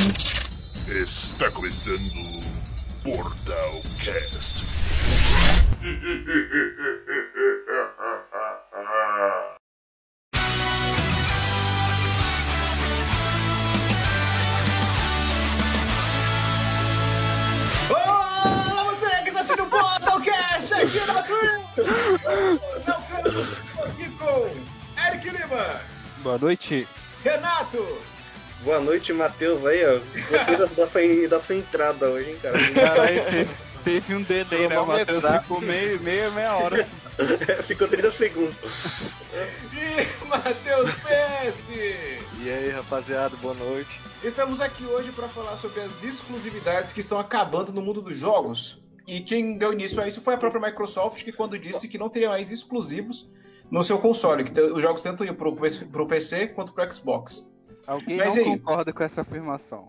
Está começando o Portal Cast. Olá, você que está assistindo o Portalcast aqui na Twitch! Quero aqui com Eric Lima, Boa noite. Renato, Boa noite, Matheus. Aí, ó. Gostei da, da, sua, da sua entrada hoje, hein, cara. Caralho, teve, teve um delay, né? O Matheus Cronometrado. ficou meio, meio, meia hora assim. Ficou 30 segundos. e Matheus PS. E aí, rapaziada, boa noite. Estamos aqui hoje para falar sobre as exclusividades que estão acabando no mundo dos jogos. E quem deu início a isso foi a própria Microsoft, que quando disse que não teria mais exclusivos no seu console, que os jogos tanto iam pro, pro PC quanto pro Xbox. Alguém Mas não aí? concorda com essa afirmação?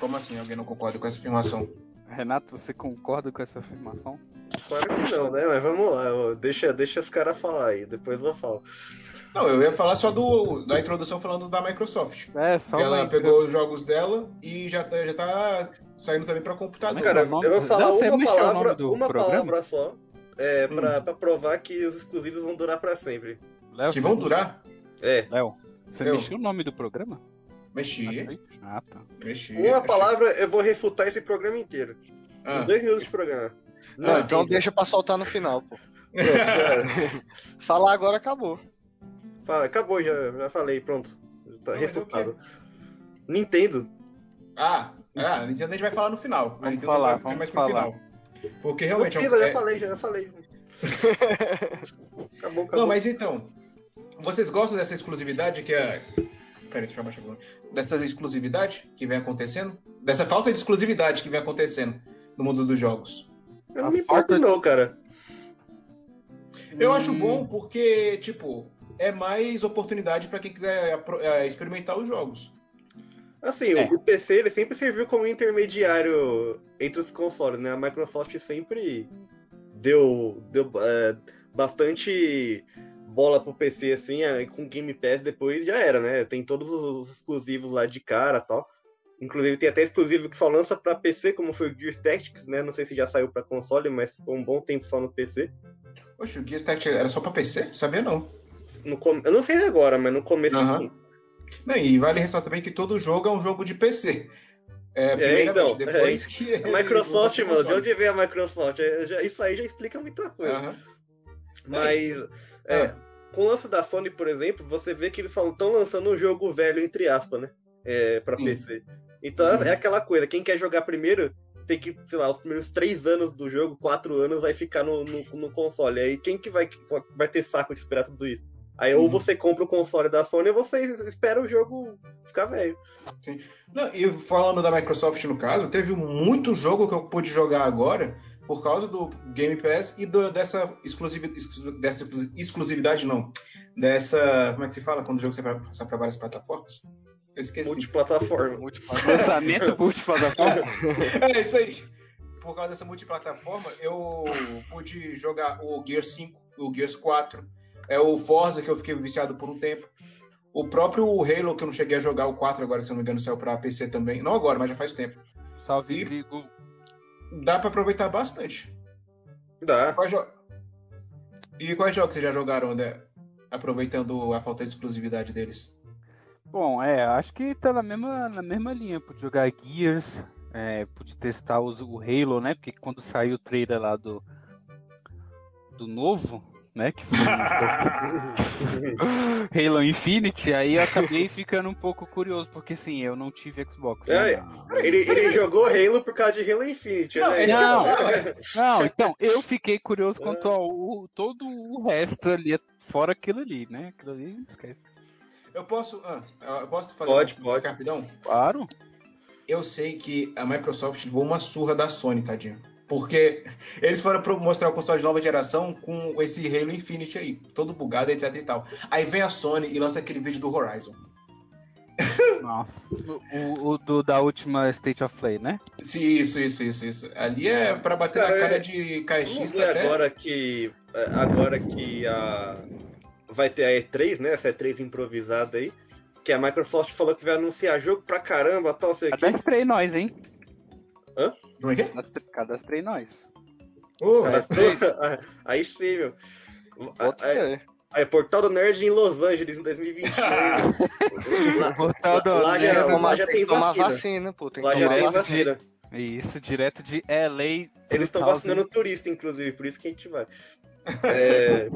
Como assim? Alguém não concorda com essa afirmação? Renato, você concorda com essa afirmação? Claro que não, né? Mas vamos lá. Deixa, deixa os caras falar aí. Depois eu falo. Não, eu ia falar só do, da introdução falando da Microsoft. É, só ela uma pegou os jogos dela e já tá, já tá saindo também pra computador. Cara, nome- eu vou falar Não, uma nome palavra, do uma programa? palavra só. É, pra, Hum. pra provar que os exclusivos vão durar pra sempre. Léo, que vão durar? É. Léo, você Eu. mexeu o nome do programa? Mexi, Ah, tá. mexi. Uma palavra, eu vou refutar esse programa inteiro. Ah. Em dois minutos de programa. Não, Ah, então entendi. deixa pra soltar no final, pô. Pronto, já- Falar agora acabou. Fala, acabou, já, já falei, pronto. Tá Não, é refutado. Nintendo. Ah, ah, a Nintendo a gente vai falar no final. Vamos Nintendo falar, vai vamos mais pro falar. final. Porque Não realmente. é um- precisa, já é- falei, já falei. acabou, acabou. Não, mas então. Vocês gostam dessa exclusividade que é. Peraí, deixa eu abaixar agora. Dessa exclusividade que vem acontecendo? Dessa falta de exclusividade que vem acontecendo no mundo dos jogos. Eu não a me importo falta não, cara. Eu Hum. acho bom porque, tipo, é mais oportunidade pra quem quiser é, experimentar os jogos. Assim, É. o, o PC ele sempre serviu como intermediário entre os consoles, né? A Microsoft sempre deu, deu é, bastante bola pro PC, assim, com Game Pass depois já era, né? Tem todos os exclusivos lá de cara e tal. Inclusive tem até exclusivo que só lança pra PC, como foi o Gears Tactics, né? Não sei se já saiu pra console, mas ficou um bom tempo só no PC. Oxe, o Gears Tactics era só pra PC? Sabia não. No com- Eu não sei agora, mas no começo Aham. sim. Não, e vale ressaltar também que todo jogo é um jogo de PC. É, então, primeiramente, depois que. A Microsoft, mano, de onde vem a Microsoft? É, já- Isso aí já explica muita coisa. Aham. Mas é, Ah. com o lance da Sony, por exemplo, você vê que eles estão lançando um jogo velho, entre aspas, né? É, pra Sim. PC. Então Sim. é aquela coisa, quem quer jogar primeiro tem que, sei lá, os primeiros três anos do jogo, quatro anos, vai ficar no, no, no console. Aí quem que vai, vai ter saco de esperar tudo isso? Aí ou você compra o console da Sony ou você espera o jogo ficar velho. Não, e falando da Microsoft no caso, teve muito jogo que eu pude jogar agora por causa do Game Pass e do- dessa, exclusivi, dessa exclusividade, não. Dessa. Como é que se fala quando o jogo sai pra, passar pra várias plataformas? Eu esqueci. Multiplataforma. Lançamento multiplataforma. É isso aí. Por causa dessa multiplataforma, eu pude jogar o Gears 5, o Gears 4, é o Forza, que eu fiquei viciado por um tempo. O próprio Halo, que eu não cheguei a jogar, o 4 agora, se eu não me engano, saiu pra PC também. Não agora, mas já faz tempo. Salve, E- Grigo. Dá pra aproveitar bastante. Dá. Quais jo- E quais jogos vocês já jogaram, né? Aproveitando a falta de exclusividade deles? Bom, é, acho que tá na mesma, na mesma linha. Pude jogar Gears, é, pude testar os- o Halo, né? Porque quando saiu o trailer lá do, do novo, né? Que foi Halo Infinity, aí eu acabei ficando um pouco curioso, porque assim, eu não tive Xbox. né? É, Ele, ele jogou Halo por causa de Halo Infinite. Não, né? eu Não. Não, então, eu fiquei curioso quanto ao o- todo o resto ali, fora aquilo ali, né? Aquilo ali, esquece. Eu posso. ah, eu posso fazer Pode, uma pode. rapidão? Claro. Eu sei que a Microsoft levou uma surra da Sony, tadinho. Porque eles foram mostrar o console de nova geração com esse Halo Infinite aí, todo bugado, etc e tal. Aí vem a Sony e lança aquele vídeo do Horizon. Nossa. O, o do, da última State of Play, né? Sim, Isso, isso, isso, isso. Ali é pra bater Cara, na cara é- de Vamos caixista até. agora que é, agora que a vai ter a E3, né? Essa E3 improvisada aí. que a Microsoft falou que vai anunciar jogo pra caramba, tal, sei o quê. Cadastrei nós, hein? Como é que é? Cadastre- Cadastrei nós. Ô, Cadastrou? Aí sim, meu. Bota Aí, fé. aí, Portal do Nerd em Los Angeles em 2021. lá, Portal do lá já, Nerd. lá já tem vacina. vacina, pô. Tem que Lá já tem vacina. vacina. Isso, direto de LA. Eles estão 2000. vacinando turista, inclusive, por isso que a gente vai. É,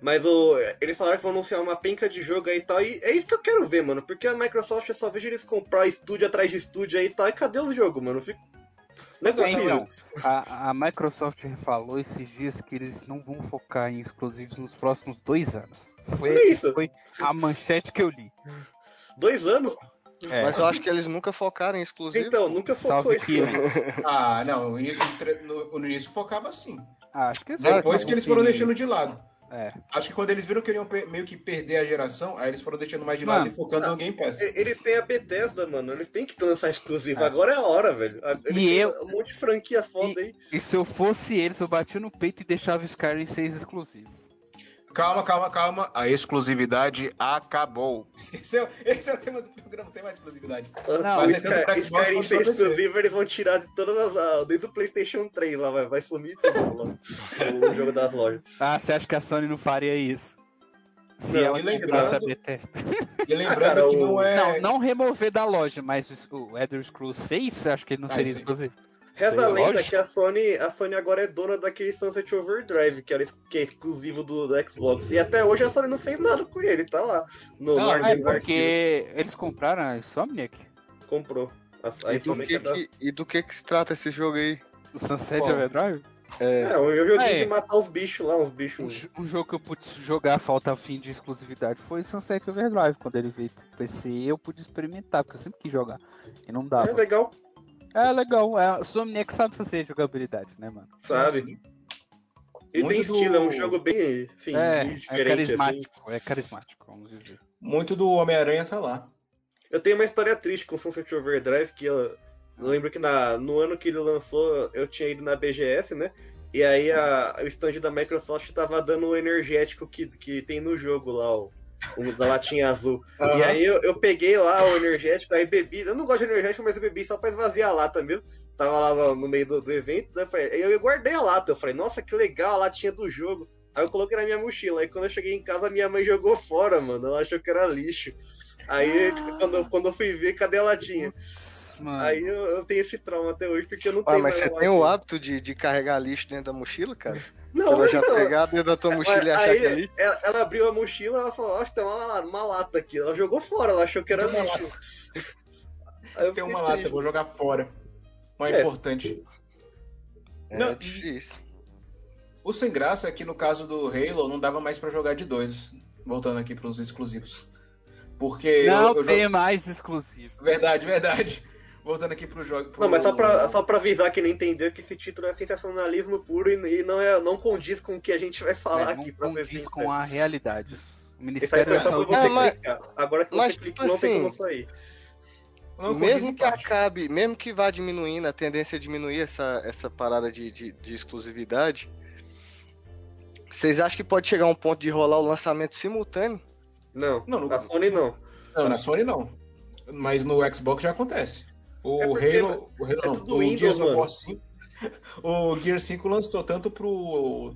Mas o... eles falaram que vão anunciar uma penca de jogo aí e tal. E é isso que eu quero ver, mano. Porque a Microsoft eu só vejo eles comprar estúdio atrás de estúdio aí e tal. E cadê os jogos, mano? Eu fico... Não é Então, possível. A, a Microsoft falou esses dias que eles não vão focar em exclusivos nos próximos dois anos. Foi, isso. foi a manchete que eu li. Dois anos? É, Mas eu acho que eles nunca focaram em exclusivo. Então, nunca focou. Kirin. Ah, não, no início, no, no início focava assim. Ah, acho que eles Depois que eles foram deixando isso. de lado. É. Acho que quando eles viram que iriam meio que perder a geração, aí eles foram deixando mais de Mano, lado e focando no Game Pass. E- Eles têm a Bethesda, mano. Eles têm que lançar exclusivo. É. Agora é a hora, velho. Eles E eu- Um monte de franquia foda aí. E se eu fosse eles, eu batia no peito e deixava Skyrim 6 exclusivo. Calma, calma, calma. A exclusividade acabou. Esse é, esse é o tema do programa, não tem mais exclusividade. Não, mas é Sky- tanto pra Xbox ser exclusivo, eles vão tirar de todas as. ah, Desde o PlayStation 3 lá, vai, vai sumir tudo lá. O jogo das lojas. Ah, você acha que a Sony não faria isso? Se Não, ela e tivesse lembrando- a Bethesda. E lembrando Ah, cara, que o- não é. Não, não remover da loja, mas o Elder Scrolls 6, você acha que ele não Ah, seria sim. exclusivo? Reza a lenda lógico. que a Sony, a Sony agora é dona daquele Sunset Overdrive, que, era, que é exclusivo do, do Xbox. E até hoje a Sony não fez nada com ele, tá lá. No, Não, é porque eles compraram a Insomniac. comprou. A, a E do, que, é da- que- e do que que se trata esse jogo aí? O Sunset Qual? Overdrive. É, É, um joguinho É. de matar os bichos lá, uns bichos. um jogo que eu pude jogar falta fim de exclusividade foi Sunset Overdrive. Quando ele veio pro PC, eu pude experimentar, porque eu sempre quis jogar. E não É dava. legal, É legal, é, a Insomniac sabe fazer jogabilidade, né, mano? sabe? Sim, sim. Ele Muito tem estilo, é um do- jogo bem, assim, é, é diferente. assim. carismático, é carismático, vamos dizer. Muito do Homem-Aranha tá lá. Eu tenho uma história triste com Sunset Overdrive, que eu, eu lembro que na, no ano que ele lançou, eu tinha ido na BGS, né? E aí a, o stand da Microsoft tava dando o energético que, que tem no jogo lá, o, o da latinha azul. E Aham. aí eu, eu peguei lá o energético, aí bebi. Eu não gosto de energético, mas eu bebi só pra esvaziar a lata mesmo. Tava lá no, meio do, do evento, né? eu eu guardei a lata. Eu falei, nossa, que legal a latinha do jogo. Aí eu coloquei na minha mochila. Aí quando eu cheguei em casa, minha mãe jogou fora, mano. Ela achou que era lixo. Aí quando, eu- quando eu fui ver, cadê a latinha? Putz, Mano, Aí eu, eu tenho esse trauma até hoje, porque eu não Ah, tenho mas você a tem o hábito de, de carregar lixo dentro da mochila, cara? Não, Ela já então, pegar dentro da tua mochila e achar aí, que é lixo? ela, ela abriu a mochila ela falou, nossa, tem uma, uma lata aqui. Ela jogou fora, ela achou que era Tem uma lixo. Eu Tem uma lata, vou jogar fora. Mais É. importante. É Não, difícil. O sem graça é que no caso do Halo não dava mais pra jogar de dois. Voltando aqui pros exclusivos. Porque não eu, eu tem jogo... mais exclusivo. Verdade, verdade. Voltando aqui pro jogo. pro- Não, mas só pra, só pra avisar quem não entendeu que esse título é sensacionalismo puro e, e não, é, não condiz com o que a gente vai falar É, aqui, não pra ser condiz sincero. com a realidade. O Ministério da Saúde. você Ah, mas-. Agora que mas, você tipo clicou, não tem assim, como sair. Não condiz Mesmo que parte. acabe, mesmo que vá diminuindo, a tendência é diminuir essa, essa parada de, de, de exclusividade. Vocês acham que pode chegar um ponto de rolar o lançamento simultâneo? Não, Não, não- a Sony não. Não, na Sony não. Mas no Xbox já acontece. O É porque Halo. O Halo é não. tudo O Windows, Gears of mano. War 5. O Gear 5 lançou tanto pro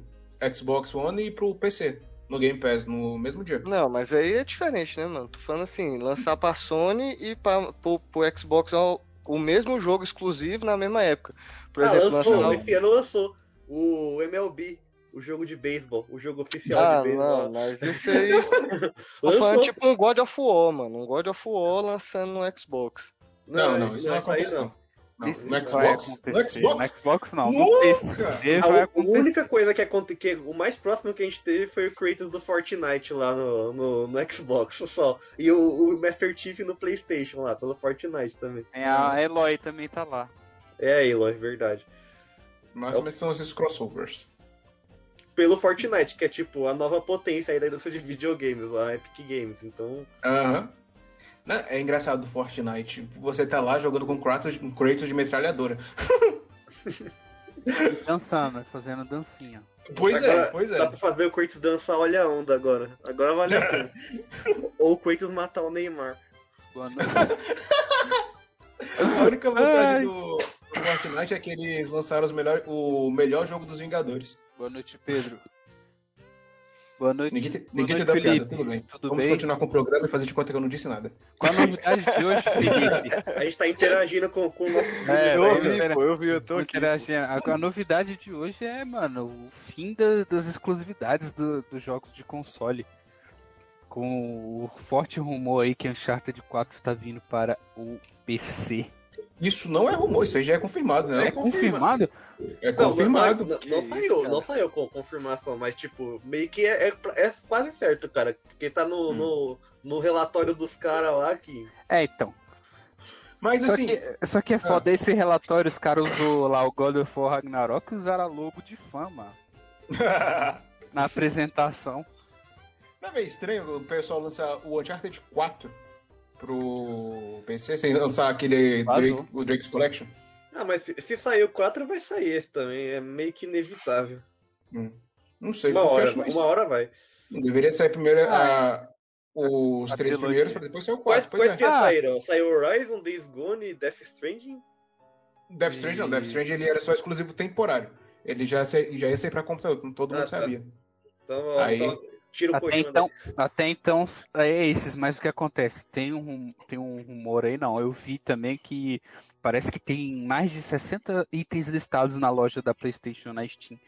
Xbox One e pro PC. No Game Pass, no mesmo dia. Não, mas aí é diferente, né, mano? Tô falando assim, lançar pra Sony e pra, pro, pro Xbox ó, o mesmo jogo exclusivo na mesma época. Por ah, exemplo, lançou, lançar. esse ano lançou. O MLB, o jogo de beisebol, o jogo oficial Ah, de beisebol. não, mas esse aí. Tô Lançou. falando tipo um God of War, mano. Um God of War lançando no Xbox. Não, não, isso não esse aí acontece não. Não, Isso no Xbox? No Xbox? No Xbox não. No! PC A, a única coisa que aconteceu, o mais próximo que a gente teve foi o Kratos do Fortnite lá no, no, no Xbox só. E o, o Master Chief no Playstation lá, pelo Fortnite também. É, a Eloy também tá lá. É aí, Eloy, verdade. Mas, mas são esses crossovers. Pelo Fortnite, que é tipo a nova potência aí da indústria de videogames lá, Epic Games. Então, Aham. Né, É engraçado do Fortnite. Você tá lá jogando com Kratos, Kratos de metralhadora. Dançando, fazendo dancinha. Pois é, Agora pois Dá é. pra fazer o Kratos dançar Olha a Onda agora. Agora vale a pena. Ou o Kratos matar o Neymar. Boa noite. A única vantagem Ai. do Fortnite é que eles lançaram os melhor, o melhor jogo dos Vingadores. Boa noite, Pedro. Boa noite. Ninguém, te, Boa ninguém noite, te dá piada, Felipe. tudo bem. Tudo Vamos bem? continuar com o programa e fazer de conta que eu não disse nada. Qual a novidade de hoje, Felipe? A gente tá interagindo com, com o nosso. É, eu vai, pô, eu vi, eu tô aqui. Interagindo. A, a novidade de hoje é, mano, o fim da- das exclusividades do- dos jogos de console. Com o forte rumor aí que Uncharted 4 está vindo para o PC. Isso não é rumor, isso aí já é confirmado, né? É confirmado? É Não, confirmado. Não, não, Que não isso, saiu, não saiu com confirmação, mas tipo, meio que é, é, é quase certo, cara. Porque tá no, Hum. no, no relatório dos caras lá que. É, então. Mas Só assim, que, só que é foda esse relatório, os caras usou lá o God of War Ragnarok e usaram logo de fama na apresentação. não é meio estranho o pessoal lançar o Uncharted 4 pro PC sem lançar aquele. Drake, o Drake's Collection? Ah, mas se, se sair o 4, vai sair esse também. É meio que inevitável. Não sei. Uma hora, mais- uma hora vai. Deveria sair primeiro Ah, a- os A três trilogia. primeiros, pra depois sair o Quais, 4. Pois quais é. que já Ah. saíram? Saiu Horizon, Days Gone, Death Stranding? Death Stranding não, E- Death Stranding ele era só exclusivo temporário. Ele já, já ia sair pra computador, todo mundo Ah, tá. sabia. Então, Aí- então tira o Até Kojima então, daí. até então é esses, mas o que acontece? Tem um, tem um rumor aí, não. Eu vi também que parece que tem mais de 60 itens listados na loja da PlayStation na Steam.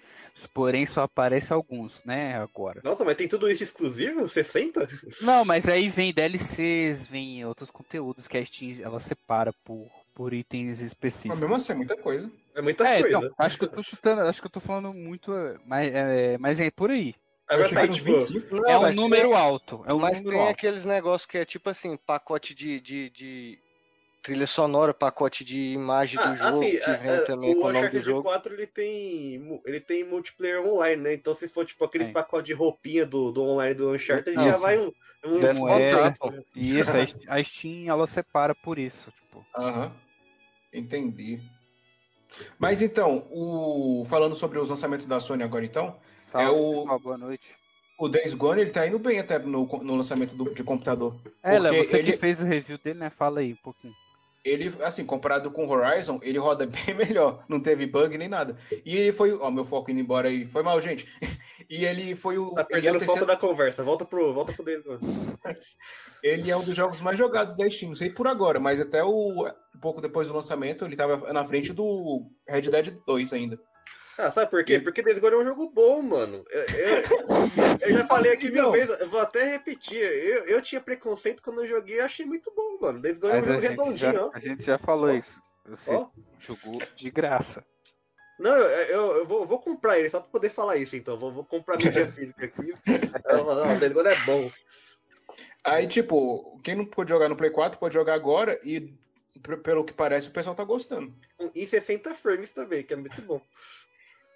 Porém, só aparece alguns, né? Agora. Nossa, mas tem tudo isso exclusivo? 60? Não, mas aí vem DLCs, vem outros conteúdos que a Steam ela separa por, por itens Mas específicos. mesmo assim é muita coisa. É muita É, coisa. então, acho que eu tô chutando, acho que eu tô falando muito, mas é, mas é por aí. Era uns tipo, 25. Não, é um número tem- alto. É um Mas número tem alto. aqueles negócios que é tipo assim, pacote de, de, de trilha sonora, pacote de imagem do Ah, jogo, assim, que a- vem a- também o com o nome do Uncharted jogo. 4 ele tem, ele tem multiplayer online, né? Então se for tipo aqueles Tem. pacotes de roupinha do, do online do Uncharted, Não, já vai um. um moeda. E isso, a Steam- ela separa por isso, tipo. Aham. Entendi. Mas então, o... falando sobre os lançamentos da Sony agora então, Salve, É o- pessoal, boa noite. o Days Gone ele tá indo bem até no, no lançamento do- de computador. É, Léo, você ele- que fez o review dele, né? Fala aí um pouquinho. Ele, assim, comparado com o Horizon, ele roda bem melhor. Não teve bug nem nada. E ele foi. Ó, meu foco indo embora aí. Foi mal, gente. E ele foi o. Tá ele, é perdendo o o foco terceiro- da conversa. Volta pro, volta pro Days Gone. ele é um dos jogos mais jogados da Steam. Não sei por agora, mas até o. Um pouco depois do lançamento, ele tava na frente do Red Dead 2 ainda. Ah, sabe por quê? E- Porque Days Gone é um jogo bom, mano. Eu, eu- eu já falei aqui mil Então. vezes, vou até repetir. Eu, eu tinha preconceito quando eu joguei, eu achei muito bom, mano. Days Gone é um jogo redondinho, já, ó. a gente já falou isso. Você Ó. jogou de graça. Não, eu, eu, vou, vou comprar ele só pra poder falar isso, então. Vou, vou comprar mídia física aqui. Não, Days Gone é bom. Aí, tipo, quem não pôde jogar no Play 4 pode jogar agora e, pelo que parece, o pessoal tá gostando. Em 60 frames também, que é muito bom.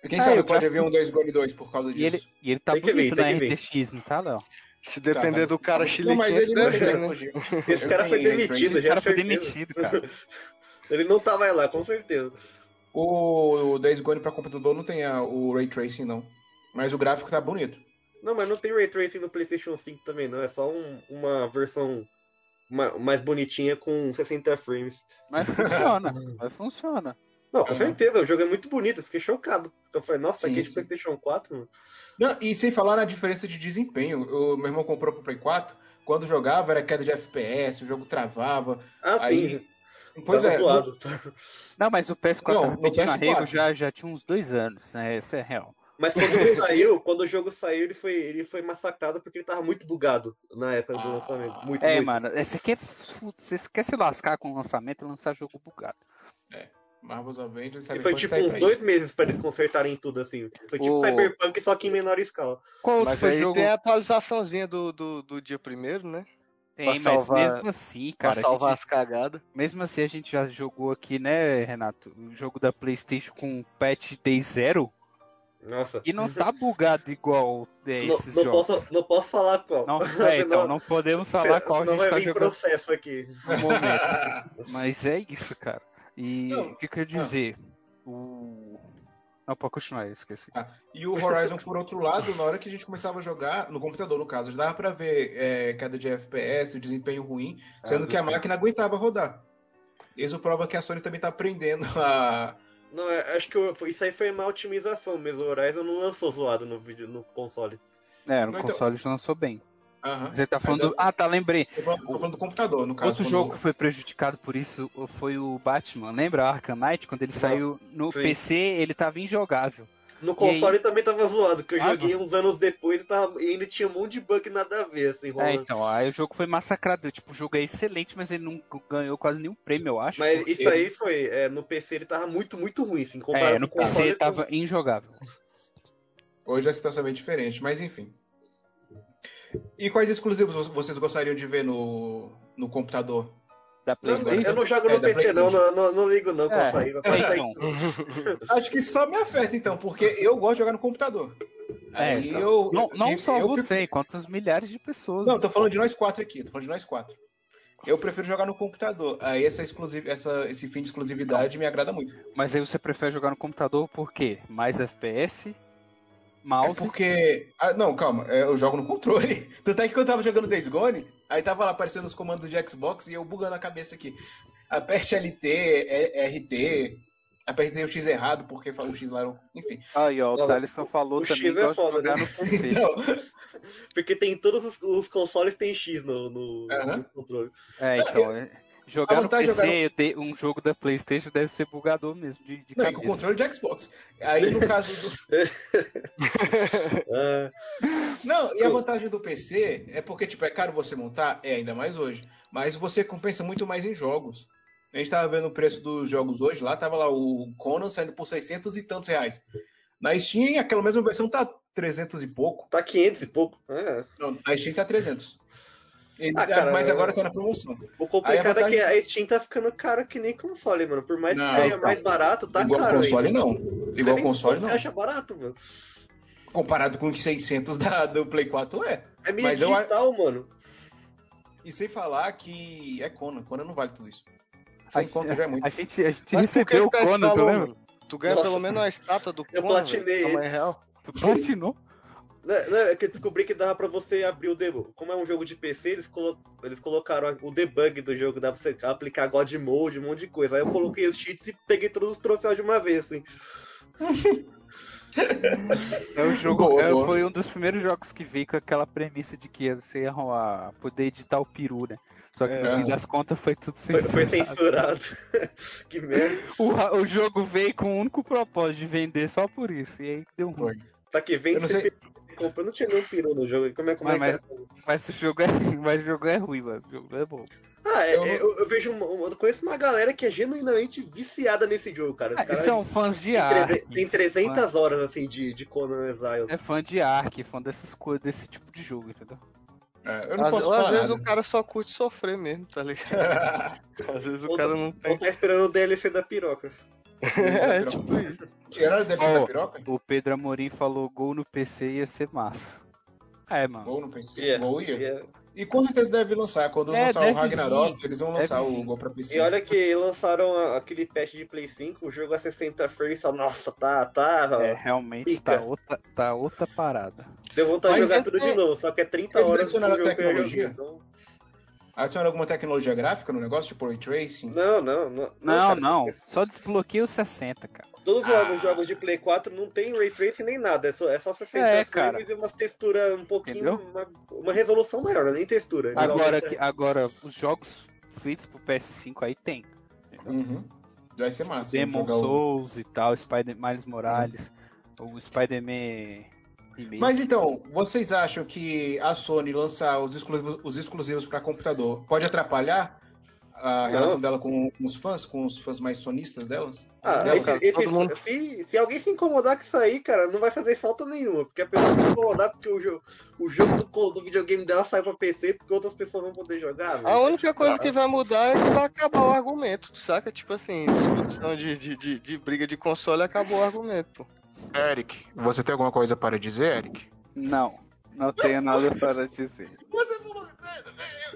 Quem Ah, sabe eu pode haver um Days Gone 2 por causa E ele, disso. e ele tá Tem que vir, bonito tem na que vir. RTX, não tá, Léo? Se depender Tá, tá. do cara Não, mas ele não deve, né? Esse cara foi demitido, já cara é foi certeza. demitido, cara. Ele não tá mais lá, com certeza. O, o Days Gone pra computador não tem a- o Ray Tracing, não. Mas o gráfico tá bonito. Não, mas não tem Ray Tracing no PlayStation 5 também, não. É só um- uma versão ma- mais bonitinha com 60 frames. Mas funciona, mas funciona. Não, com certeza, o jogo é muito bonito, eu fiquei chocado. Eu falei, nossa, Sim, aqui é de. PlayStation 4, mano. Não, e sem falar na diferença de desempenho. O meu irmão comprou pro Play 4. Quando jogava era queda de FPS, o jogo travava. Ah, Aí, sim, Pois tava é. zoado. Não, mas o PS4 Não, no pedindo PS4. arrego já, já tinha uns dois anos, né? Isso é real. Mas quando ele saiu, quando o jogo saiu, ele foi, ele foi massacrado porque ele tava muito bugado na época do Ah. lançamento. Muito, É, muito. mano, é, você quer, você quer se lascar com o lançamento e lançar jogo bugado. Marvel's Avengers. E sabe foi tipo tá uns pra dois meses pra eles consertarem tudo, assim. Foi tipo O- Cyberpunk, só que em menor escala. Qual Mas foi o aí jogo? tem a atualizaçãozinha do, do, do dia primeiro, né? Tem, pra mas salvar- mesmo assim, Pra cara, a salvar gente- as cagadas. mesmo assim a gente já jogou aqui, né, Renato? O jogo da PlayStation com patch day zero Nossa. e não tá bugado igual é, Não, esses não jogos. posso, não posso falar qual. Não, é, então não podemos falar qual a gente vai tá vir jogando processo aqui. no momento. Mas é isso, cara. E Não, o que que eu ia dizer? O... Não, pode continuar, eu esqueci. Ah, e o Horizon, por outro lado, na hora que a gente começava a jogar, no computador, no caso, já dava pra ver é, queda de FPS, desempenho ruim, sendo que a máquina aguentava rodar. Isso prova que a Sony também tá aprendendo a. Não, é- acho que isso aí foi uma otimização mesmo. O Horizon não lançou zoado no vídeo no console. É, no Não, então- console já lançou bem. Aham. Você tá falando. Ah, tá, lembrei. Tô falando, tô falando do computador, no caso. Outro quando- jogo que foi prejudicado por isso foi o Batman. Lembra Arkham Knight? Quando ele saiu no sim. PC, ele tava injogável. No console também tava zoado, que eu Ah, joguei uns anos depois e, tava, e ainda tinha um monte de bug nada a ver, assim, É, rolando. então, aí o jogo foi massacrado. Tipo, o jogo é excelente, mas ele não ganhou quase nenhum prêmio, eu acho. Mas porque- isso aí foi, é, no PC ele tava muito, muito ruim, assim, comparado É, no com o console. PC tava injogável. Hoje a situação é bem diferente, mas enfim. E quais exclusivos vo- vocês gostariam de ver no, no computador? Da PlayStation. eu não jogo É, no da PC, não, não, não, não ligo não pra É, sair. É, então. Acho que só me afeta, então, porque eu gosto de jogar no computador. É, Aí então. eu, Não, não eu- só eu fico- você, quantas milhares de pessoas. Não, tô falando de nós quatro aqui, tô falando de nós quatro. Eu prefiro jogar no computador. Aí essa exclusiv... essa... esse fim de exclusividade me agrada muito. Mas aí você prefere jogar no computador por quê? Mais FPS? É Mouse? porque. Ah, não, calma, é, eu jogo no controle. Tanto é que quando eu tava jogando Days Gone, aí tava lá aparecendo os comandos de Xbox e eu bugando a cabeça aqui. Aperte LT, é- RT, apertei o X errado porque falou o X lá. Enfim. Aí, ó, o Thaleson falou o também X que é foda, né? Então, Porque tem todos os, os consoles tem X no, no, no controle. É, então, é, jogar no PC, jogar eu te- um jogo da Playstation deve ser bugador mesmo, de, de não, cabeça. com o controle de Xbox. Aí no caso do. Ah, Não, e a vantagem do PC é porque, tipo, é caro você montar, é ainda mais hoje. Mas você compensa muito mais em jogos. A gente tava vendo o preço dos jogos hoje, lá tava lá o Conan saindo por 600 e tantos reais. Na Steam, aquela mesma versão tá 300 e pouco. tá 500 e pouco. É. Não, na Steam tá 300. E- Ah, cara, mas eu- agora tá na promoção. O complicado Aí a é que vantagem- a Steam tá ficando cara que nem console, mano. Por mais Não, que seja então. mais barato, tá Igual caro console, ainda. não. Igual 300 console, não. Você acha barato, mano? Comparado com os 600 da, do Play 4, é. É meio Mas eu- digital, mano. E sem falar que é Conan. Conan não vale tudo isso. Sem A, conta já é muito. a gente, a gente Mas recebeu o tá Conan, tu lembra? Tu ganha Nossa. pelo menos uma estátua do Eu Conan, platinei velho, ele. tamanho real. Tu platinou? Não, não, é que eu descobri que dava pra você abrir o debug. Como é um jogo de PC, eles, colo- eles colocaram o debug do jogo, dá pra você aplicar God Mode, um monte de coisa. Aí eu coloquei os cheats e peguei todos os troféus de uma vez, assim. É o jogo, Boa, é, boa. foi um dos primeiros jogos que veio com aquela premissa de que você ia arrumar- poder editar o peru, né? Só que no É. fim das contas foi tudo Foi, foi censurado. censurado. que merda. O, o jogo veio com o único propósito de vender só por isso. E aí deu ruim. Tá que vem Eu não você sei- compra. Não tinha nenhum peru no jogo. Como é, como é Mas- que é? Mas o jogo é, mas o jogo é ruim, mano. O jogo é bom. Ah, é- Eu é- eu, eu vejo uma, eu conheço uma galera que é genuinamente viciada nesse jogo, cara. Ah, caras são fãs de tem, Ark. tem 300 horas assim de, de Conan Exiles. É fã de Ark, fã dessas coisas, desse tipo de jogo, entendeu? É, eu não Às, posso ou às falar vezes nada. o cara só curte sofrer mesmo, tá ligado? Às vezes o Ou- cara não Ou tem. tá esperando o DLC da piroca. É, tipo isso. Deve ser Ó. da piroca? O Pedro Amorim falou gol no PC ia ser massa. É, mano. Gol no PC. Yeah, Gol ia. yeah. E com certeza deve lançar. Quando É, lançar o Ragnarok, vir. eles vão lançar Deve o vir. gol pra PC. E olha que lançaram aquele patch de Play 5, o jogo a 60 frames, nossa, tá, tá. É, realmente Pica. tá outra, tá outra parada. Deu vontade de Mas jogar é- tudo de é- novo, só que é 30 Eles horas adicionaram jogo que eu ia tecnologia? jogar, então- Adicionaram alguma tecnologia gráfica no negócio, tipo Ray Tracing? Não, não, não. Não, cara, não. Só desbloqueia o 60, cara. Todos os Ah. jogos, de Play 4 não tem Ray Tracing nem nada, é só, é só 60 É, frames cara. e umas texturas um pouquinho, uma, uma resolução maior, não é nem textura. Agora, que- agora os jogos feitos pro PS5 aí tem. Uhum. Vai ser massa. Demon jogar o- Souls e tal, Spider Miles Morales, o Spider-Man. Mas então, vocês acham que a Sony lançar os exclusivos, os exclusivos para computador pode atrapalhar a Não. relação dela com, com os fãs, com os fãs mais sonistas delas? Ah, Dela? esse- esse- mundo- se, se alguém se incomodar com isso aí, cara, não vai fazer falta nenhuma. Porque a pessoa se incomodar porque o jogo, o jogo do, do videogame dela sai pra PC porque outras pessoas vão poder jogar. velho. A única coisa que vai mudar é que vai acabar o argumento, saca? Tipo assim, discussão de, de, de, de briga de console acabou o argumento. Eric, você tem alguma coisa para dizer, Eric? Não, não tenho nada para dizer. Você falou.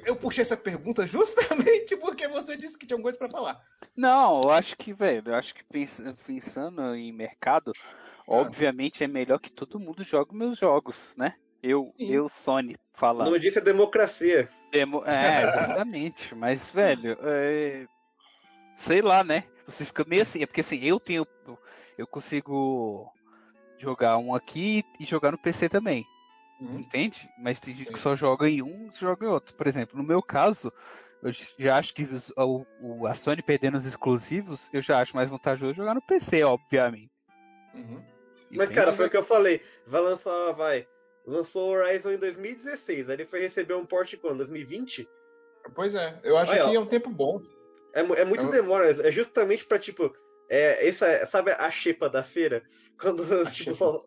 Eu puxei essa pergunta justamente porque você disse que tinha alguma coisa para falar. Não, eu acho que, velho, eu acho que pens- pensando em mercado, obviamente é melhor que todo mundo jogue meus jogos, né? Eu, Sim. eu Sony, O falando. nome disso é democracia. Demo- É, exatamente. Mas, velho, é, sei lá, né? Você fica meio assim. É porque assim, eu tenho. Eu consigo jogar um aqui e jogar no PC também. Uhum. Entende? Mas tem gente que só joga em um e joga em outro. Por exemplo, no meu caso, eu já acho que os- o, o- a Sony perdendo os exclusivos, eu já acho mais vantajoso jogar no PC, obviamente. Uhum. Mas, cara, foi o que eu falei. Vai lançar, vai. Lançou o Horizon em 2016. Aí ele foi receber um porte quando? 2020? Pois é, eu acho Olha, que ó. é um tempo bom. É, é muito Eu- demora. É justamente pra, tipo. É, essa, sabe a xepa da feira? Quando, tipo, só,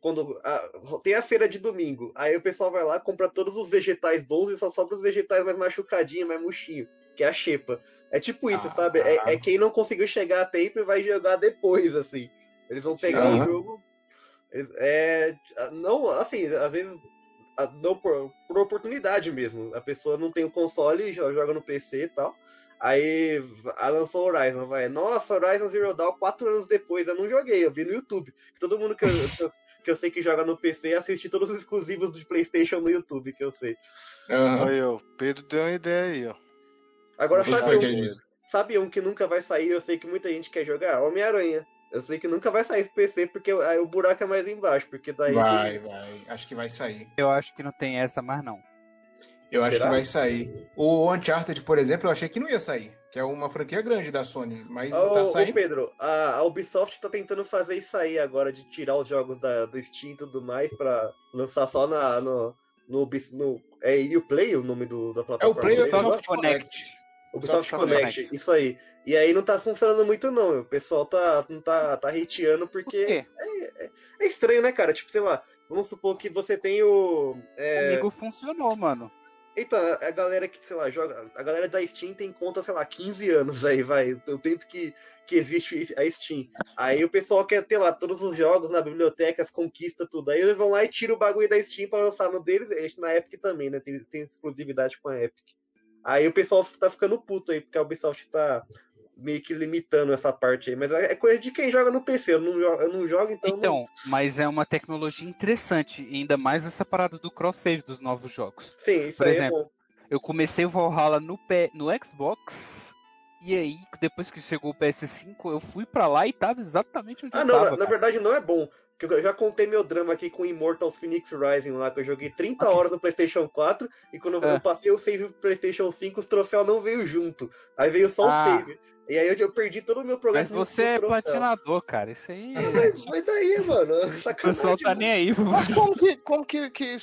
quando a- tem a feira de domingo. Aí o pessoal vai lá, compra todos os vegetais bons e só sobra os vegetais mais machucadinhos, mais murchinho. Que é a xepa. É tipo isso, Ah. sabe? É, é quem não conseguiu chegar a tempo e vai jogar depois, assim. Eles vão pegar o Aham. jogo. eles- é, não, assim, às vezes. Não por, por oportunidade mesmo. A pessoa não tem o console, jo- joga no PC e tal. Aí a- lançou Horizon, vai. Nossa, Horizon Zero Dawn quatro anos depois. Eu não joguei, eu vi no YouTube. Todo mundo que eu, que eu, que eu sei que joga no PC assiste todos os exclusivos de PlayStation no YouTube, que eu sei. Aham. Aí, ó, Pedro deu uma ideia aí, ó. Agora, sabe um, sabe um que nunca vai sair? Eu sei que muita gente quer jogar? Homem-Aranha. Eu sei que nunca vai sair pro PC, porque aí o buraco é mais embaixo. Porque daí. Vai, vai. Acho que vai sair. Eu acho que não tem essa mais não. Eu acho Será? que vai sair. O Uncharted, por exemplo, eu achei que não ia sair. Que é uma franquia grande da Sony. Mas Ô, tá ô, saindo. Pedro, a, a Ubisoft tá tentando fazer isso aí agora, de tirar os jogos da, do Steam e tudo mais pra lançar só na, no, no, no É Uplay o nome do, da É plataforma? o Play deles? Ubisoft Connect. Connect. Ubisoft Ubisoft Connect, Connect. isso aí. E aí não tá funcionando muito não, o pessoal tá, não tá, tá hateando Por porque quê? é estranho, né, cara? Tipo, sei lá, vamos supor que você tem o... é, Comigo funcionou, mano. Então, a galera que, sei lá, joga. A galera da Steam tem conta, sei lá, 15 anos aí, vai. O tempo que, que existe a Steam. Aí o pessoal quer ter lá todos os jogos na biblioteca, as conquistas, tudo. Aí eles vão lá e tiram o bagulho da Steam pra lançar no deles. Eles Na Epic também, né? Tem, tem exclusividade com a Epic. Aí o pessoal tá ficando puto aí, porque a Ubisoft tá meio que limitando essa parte aí. Mas é coisa de quem joga no PC. Eu não jogo, eu não jogo então. não- Então, mas é uma tecnologia interessante, ainda mais essa parada do cross-save dos novos jogos. Sim, isso por aí exemplo, é bom. Eu comecei o Valhalla no, P... no Xbox, e aí, depois que chegou o PS5, eu fui pra lá e tava exatamente onde Ah, eu não, tava. na, na cara. verdade não é bom. Porque eu já contei meu drama aqui com Immortals Phoenix Rising lá, que eu joguei 30 Ok. horas no PlayStation 4 e quando É. eu passei o save pro PlayStation 5, os troféus não veio junto. Aí veio só o Ah. save. E aí eu, eu perdi todo o meu Mas progresso. você é platinador, cara. Isso aí. Mas, mas daí, mano, O pessoal tá nem aí. Mas como que, como que, que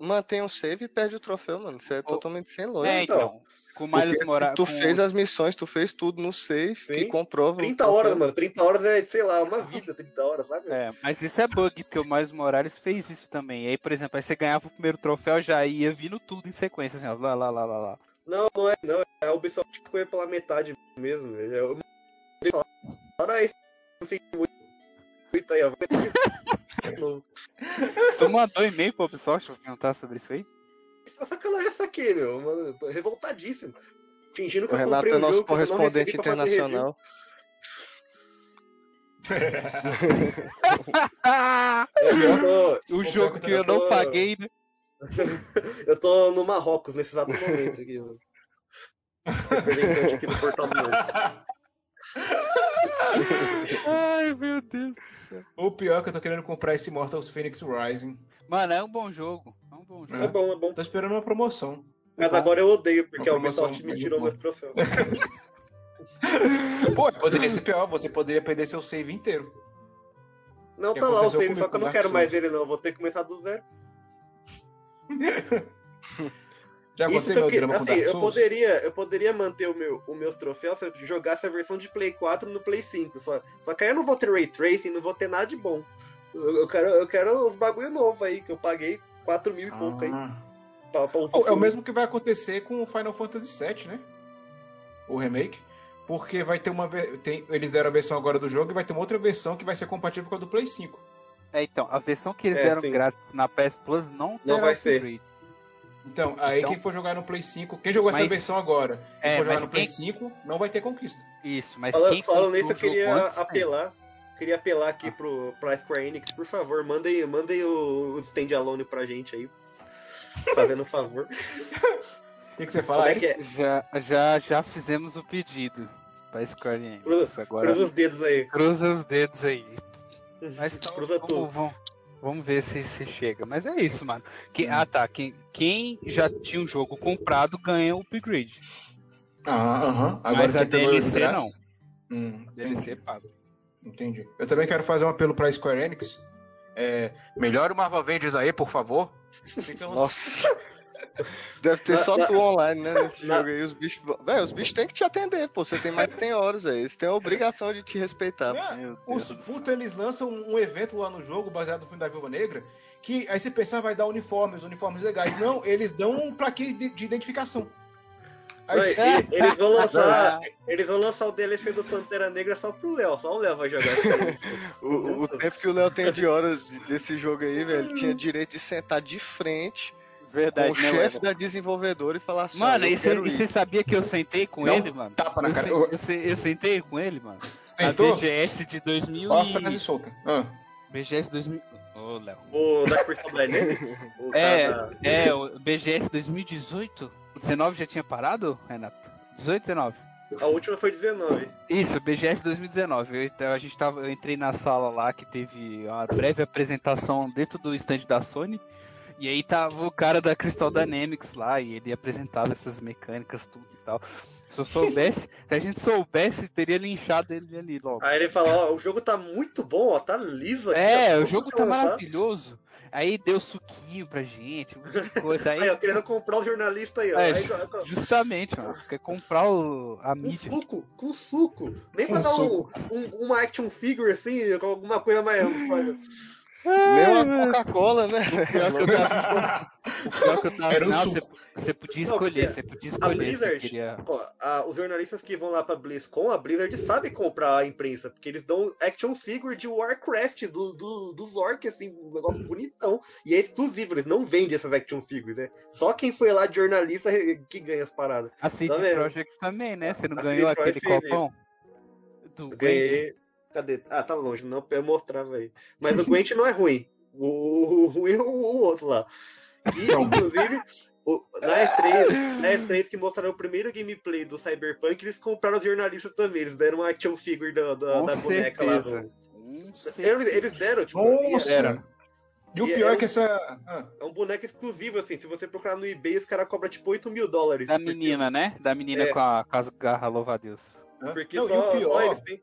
mantém um save e perde o troféu, mano? Isso é totalmente sem lógica. É, então. Com o Miles Porque Morales. tu fez as missões, tu fez tudo no que Sim. comprova. o 30 troféu. horas, mano. 30 horas é, sei lá, uma vida, 30 horas, sabe? É, mas isso é bug, porque o Miles Morales fez isso também. E aí, por exemplo, aí você ganhava o primeiro troféu, já ia vindo tudo em sequência, assim, ó, lá, lá, lá, lá, lá. Não, não é, não. A Ubisoft foi pela metade mesmo. Eu, eu, Fora isso, não sei muito. aí, ó. De novo. Tu mandou e-mail pro Ubisoft pra perguntar sobre isso aí? Isso é sacanagem essa aqui, meu. Mano, eu tô revoltadíssimo. Fingindo que O eu Renato comprei é um nosso jogo correspondente internacional. tô, o jogo que eu tô- não paguei, né? eu tô no Marrocos nesse exato momento aqui. mano. Representante aqui do Portal do Norte. Ai, meu Deus do céu. o pior é que eu tô querendo comprar esse Mortals Phoenix Rising. Mano, é um bom jogo. É um bom jogo. É bom, é bom. Tô esperando uma promoção. Mas agora eu odeio, porque a Ubisoft me tirou boa. meus troféus. Pô, poderia ser pior, você poderia perder seu save inteiro. Não, Que tá lá o save, só que eu não quero mais ele, não. Eu vou ter que começar do zero. Já Isso meu que, drama com assim, Dark eu Souls? poderia, eu poderia manter o meu, os meus troféus se eu jogasse a versão de Play 4 no Play 5. Só, só que aí eu não vou ter Ray Tracing, não vou ter nada de bom. Eu, eu quero, eu quero os bagulho novo aí, que eu paguei 4 mil e pouco aí. Ah. Pra, pra Oh, é o mesmo que vai acontecer com o Final Fantasy VII, né? O remake. Porque vai ter uma. Tem, eles deram a versão agora do jogo e vai ter uma outra versão que vai ser compatível com a do Play 5. É, então, a versão que eles É, deram sim. grátis na PS Plus não, Não vai ser. upgrade. Então, aí Então- quem for jogar no Play 5, quem jogou essa Mas- versão agora e É, for jogar no Play quem- 5, não vai ter conquista. Isso, mas Fala- quem Falando nisso, eu queria antes, né? apelar. queria apelar aqui pro, pra Square Enix, por favor, mandem, mandem o, o standalone pra gente aí. Fazendo um favor. O que, que você fala Como é aí? que é? Já, já, já fizemos o pedido pra Square Enix. Cruza, Agora cruza os dedos aí. cruza os dedos aí. Mas então, Cruza vamos, tudo. vamos, vamos ver se, se chega. Mas é isso, mano. Que, ah, tá. Quem, quem já tinha um jogo comprado ganha o upgrade. Ah, aham. Agora Mas a DLC não. Hum, DLC é pago. Entendi. Eu também quero fazer um apelo pra Square Enix. É, melhore o Marvel Avengers aí, por favor. Fica um- Nossa. Deve ter só tu online, né? Nesse jogo aí. Os bichos. Véi, os bichos têm que te atender, pô. Você tem mais que 100 horas aí. Eles têm a obrigação de te respeitar. Deus Os putos, eles lançam um evento lá no jogo, baseado no filme da Viúva Negra, que aí você pensar vai dar uniformes, uniformes legais. Não, eles dão um plaquinha de, de identificação. Aí, Não, e- Eles vão lançar. Eles vão lançar o DLC do Pantera Negra só pro Léo. Só o Léo vai jogar. O, o tempo que o Léo tem de horas desse jogo aí, velho, ele tinha direito de sentar de frente Verdade, com o né, chefe Weber? da desenvolvedora e falar assim: Mano, "Ó, eu e você quero e isso." você sabia que eu sentei com um ele, mano? tapa na eu, cara. se- Eu- eu eu sentei com ele, mano. Tentou? Na BGS de 2000 Ó a e... frase solta. Ah. BGS 2000... Ô, Léo. O da Crystal Dynamics? É, cara é, o BGS 2018? O 19 já tinha parado, Renato? 18, 19? A última foi 19. Isso, BGS 2019. Eu, então, a gente tava, eu entrei na sala lá que teve uma breve apresentação dentro do stand da Sony. E aí tava o cara da Crystal Dynamics lá e ele apresentava essas mecânicas, tudo e tal. Se eu soubesse, se a gente soubesse, teria linchado ele ali logo. Aí ele fala, ó, o jogo tá muito bom, ó, tá liso aqui. É, ó, o jogo tá lançar. maravilhoso. Aí deu suquinho pra gente, um monte de coisa. Aí, Aí, ó, querendo comprar o jornalista aí, ó. É, Aí, ó, ó, justamente, mano. Quer comprar o, a com mídia. suco, com suco. Nem Com pra dar um, suco. um- uma action figure assim, com alguma coisa mais. Nem uma Coca-Cola, né? O pior que eu tava. O pior que eu tava. Era um não, suco. você, você podia escolher, você podia A escolher. Você Blizzard, queria... ó, a- os jornalistas que vão lá pra BlizzCon, a Blizzard sabe comprar a imprensa, porque eles dão action figure de Warcraft, do, do, dos orcs, assim, um negócio bonitão. E é exclusivo, eles não vendem essas action figures, né? Só quem foi lá de jornalista que ganha as paradas. A CD Tá? Projekt também, né? Você não A ganhou aquele copão? Do ganhei. Cadê? Ah, tá longe, não, eu mostrava aí. Mas o Gwent não é ruim. O, ruim é o, o outro lá. E, inclusive, o- na, E3, na E3 que mostraram o primeiro gameplay do Cyberpunk, eles compraram os jornalistas também. Eles deram uma action figure da, da, boneca lá. Do... Eles, eles deram, tipo, Nossa! Era. E o E pior é é que essa. ah, é um boneco exclusivo, assim. Se você procurar no eBay, os caras cobram tipo 8 mil dólares. Da porque- menina, né? Da menina É. com, a, com as garras, louva a Deus. Porque Não, só, e o pior, só eles têm.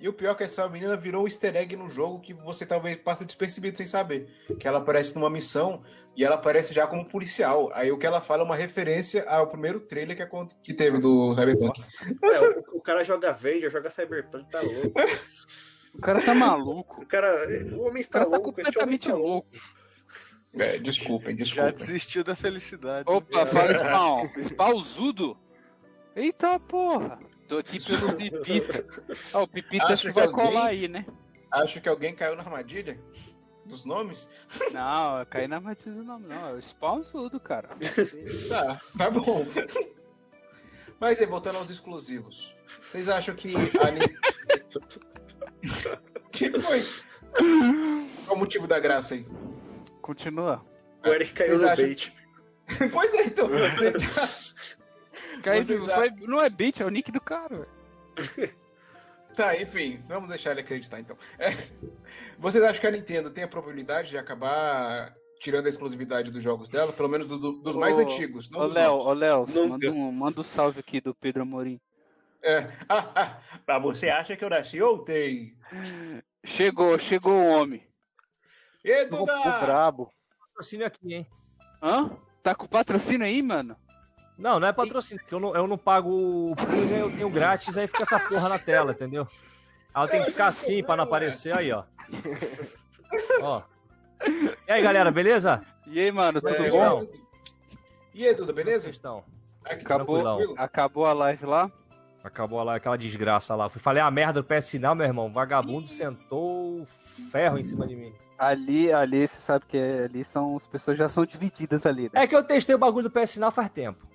E o pior é que essa menina virou um easter egg no jogo que você talvez passe despercebido sem saber. Que ela aparece numa missão e ela aparece já como policial. Aí o que ela fala é uma referência ao primeiro trailer que, que teve do Cyberpunk. É, o, o cara joga Avenger, joga Cyberpunk, tá louco. O cara tá maluco. O cara. O homem O está cara tá louco, completamente está louco. louco. É, desculpem, Já desculpem. desistiu da felicidade. Opa, fala Spawn. Spawzudo? Eita porra. Tô aqui pelo Pipita. Ó, o Pipita Acho acho que vai alguém- colar aí, né? Acho que alguém caiu na armadilha dos nomes. Não, eu caí na armadilha do nome, não. É o Spawnzudo, cara. Tá, tá bom. Mas aí, voltando aos exclusivos. Vocês acham que a que foi? Qual o motivo da graça aí? Continua. O Eric caiu Vocês no acham- bait. pois é, então. Vocês... Caiu, Vocês não, foi, não é beat, é o nick do cara, velho. Tá, enfim, vamos deixar ele acreditar então. É. Vocês acham que a Nintendo tem a probabilidade de acabar tirando a exclusividade dos jogos dela? Pelo menos do- do- dos mais Ô, antigos, não Ô, Léo, ô, Léo, manda um, manda um salve aqui do Pedro Amorim. É. Ah, ah, pra você acha que eu nasci ontem? Chegou, chegou o homem. E O Duda! brabo. Patrocínio aqui, hein? Hã? Tá com patrocínio aí, mano? Não, não é patrocínio, porque eu não, eu não pago o Plus, aí eu tenho grátis, aí fica essa porra na tela, entendeu? Ela tem que ficar assim pra não aparecer aí, ó. Ó. E aí, galera, beleza? E aí, mano, tudo É, bom? bom? E aí, Como beleza? vocês estão? Acabou, Tranquilão. acabou a live lá? Acabou lá aquela desgraça lá. Fui falei a merda do PS Sinal, meu irmão. Vagabundo sentou ferro em cima de mim. Ali, ali, você sabe que é- ali são as pessoas já são divididas ali, né? É que eu testei o bagulho do PS Sinal faz tempo.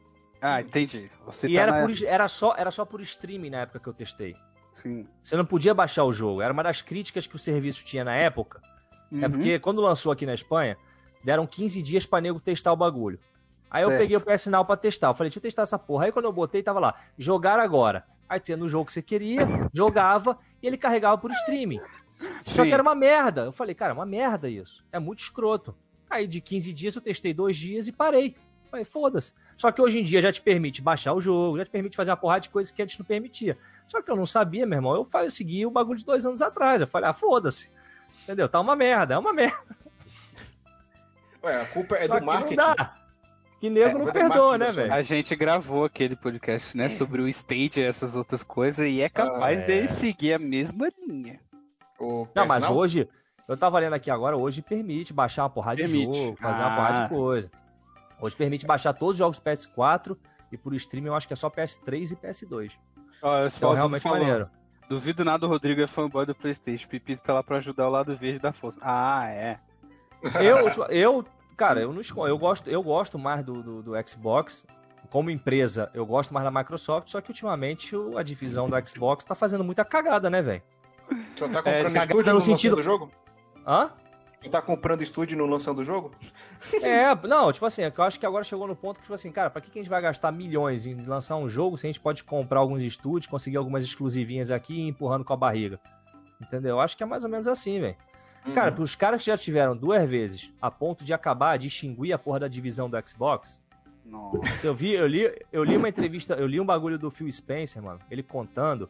Ah, entendi. Você e tá era, na- por, era, só, era só por streaming na época que eu testei. Sim. Você não podia baixar o jogo. Era uma das críticas que o serviço tinha na época. É Uhum. porque quando lançou aqui na Espanha, deram 15 dias pra nego testar o bagulho. Aí eu Certo. peguei o PS Now pra testar. Eu falei, deixa eu testar essa porra. Aí quando eu botei, tava lá, jogar agora. Aí tu ia no jogo que você queria, jogava e ele carregava por streaming. Só Sim. que era uma merda. Eu falei, cara, é uma merda isso. É muito escroto. Aí de 15 dias eu testei dois dias e parei. Falei, foda-se. Só que hoje em dia já te permite baixar o jogo, já te permite fazer uma porrada de coisas que antes não permitia. Só que eu não sabia, meu irmão. Eu falei, segui o bagulho de dois anos atrás. Eu falei, ah, foda-se. Entendeu? Tá uma merda, é uma merda. Ué, a culpa é Só do que marketing. Não dá. Que nego É, não do perdoa, né, velho? A gente gravou aquele podcast, né, sobre o Stage e essas outras coisas, e é capaz Ah, é. dele seguir a mesma linha. O Não, mas hoje, eu tava lendo aqui agora, hoje permite baixar uma porrada Permite. de jogo, fazer uma Ah. porrada de coisa. Hoje permite baixar todos os jogos PS4 e por streaming eu acho que é só PS3 e PS2. Ó, Então Fausto realmente falou, maneiro. Duvido nada o Rodrigo é fanboy do Playstation. Pipito tá lá pra ajudar o lado verde da força. Ah, é. Eu, eu cara, eu não escondo, eu gosto, eu gosto mais do, do, do Xbox. Como empresa, eu gosto mais da Microsoft, só que ultimamente o- a divisão do Xbox tá fazendo muita cagada, né, velho? Tu tá É, comprando cagada estúdio no no sentido- lançando o jogo? Hã? Tá comprando estúdio no lançando o jogo? É, não, tipo assim, é eu acho que agora chegou no ponto que, tipo assim, cara, pra que, que a gente vai gastar milhões em lançar um jogo se a gente pode comprar alguns estúdios, conseguir algumas exclusivinhas aqui e empurrando com a barriga? Entendeu? Eu acho que é mais ou menos assim, velho. Cara, Uhum. pros caras que já tiveram duas vezes a ponto de acabar, de extinguir a porra da divisão do Xbox, Nossa. se eu vi, eu li, eu li uma entrevista, eu li um bagulho do Phil Spencer, mano, ele contando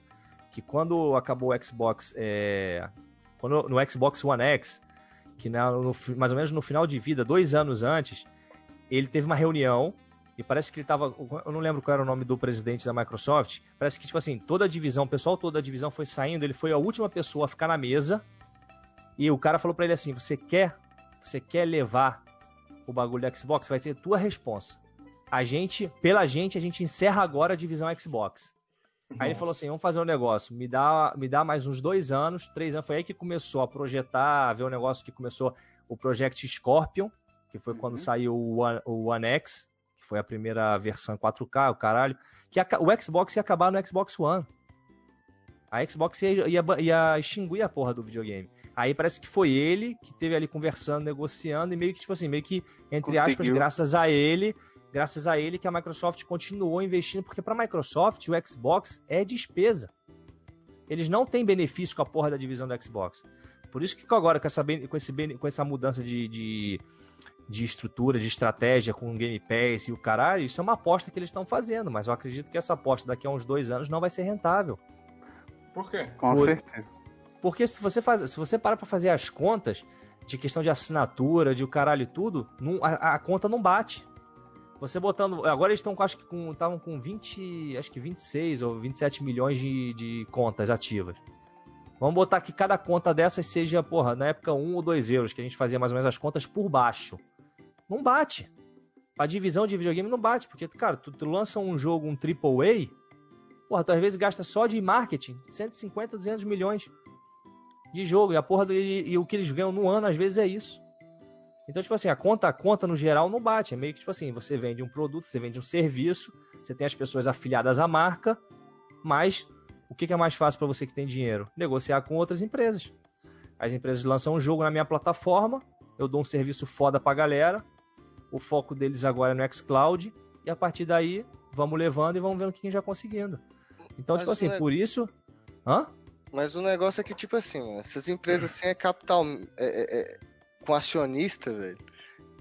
que quando acabou o Xbox, é, quando, no Xbox One X, que na- no fi- mais ou menos no final de vida, dois anos antes, ele teve uma reunião e parece que ele tava, eu não lembro qual era o nome do presidente da Microsoft, parece que tipo assim, toda a divisão, o pessoal toda a divisão foi saindo, ele foi a última pessoa a ficar na mesa e o cara falou pra ele assim, você quer, você quer levar o bagulho do Xbox, vai ser tua responsa a gente, pela gente, a gente encerra agora a divisão Xbox. Aí ele falou assim: vamos fazer um negócio, me dá, me dá mais uns dois anos, três anos. Foi aí que começou a projetar, a ver o negócio que começou o Project Scorpion, que foi quando Uhum. saiu o One, o One X, que foi a primeira versão em 4K, o caralho. Que a- o Xbox ia acabar no Xbox One. A Xbox ia, ia, ia extinguir a porra do videogame. Aí parece que foi ele que teve ali conversando, negociando, e meio que, tipo assim, meio que, entre aspas, Conseguiu. graças a ele, graças a ele que a Microsoft continuou investindo, porque para a Microsoft o Xbox é despesa. Eles não têm benefício com a porra da divisão do Xbox. Por isso que agora, com essa, com esse, com essa mudança de, de, de estrutura, de estratégia com o Game Pass e o caralho, isso é uma aposta que eles estão fazendo, mas eu acredito que essa aposta daqui a uns dois anos não vai ser rentável. Por quê? Com Foi. certeza. Porque se você faz, se você para pra fazer as contas de questão de assinatura, de o caralho e tudo, não- a, a conta não bate. Você botando. Agora eles estão acho que com. Estavam com 20. Acho que 26 ou 27 milhões de, de contas ativas. Vamos botar que cada conta dessas seja, porra, na época 1 ou 2 euros, que a gente fazia mais ou menos as contas por baixo. Não bate. A divisão de videogame não bate, porque, cara, tu, tu lança um jogo, um AAA, porra, tu às vezes gasta só de marketing 150, 200 milhões de jogo. E a porra do, e, e o que eles ganham no ano, às vezes, é isso. Então, tipo assim, a conta, a conta no geral não bate. É meio que, tipo assim, você vende um produto, você vende um serviço, você tem as pessoas afiliadas à marca, mas o que que é mais fácil para você que tem dinheiro? Negociar com outras empresas. As empresas lançam um jogo na minha plataforma, eu dou um serviço foda pra galera, o foco deles agora é no xCloud, e a partir daí, vamos levando e vamos vendo o que a gente vai conseguindo. Então, Mas tipo assim, por isso... Hã? Mas o negócio é que, tipo assim, essas empresas assim é capital. É, é- é- com acionista, velho.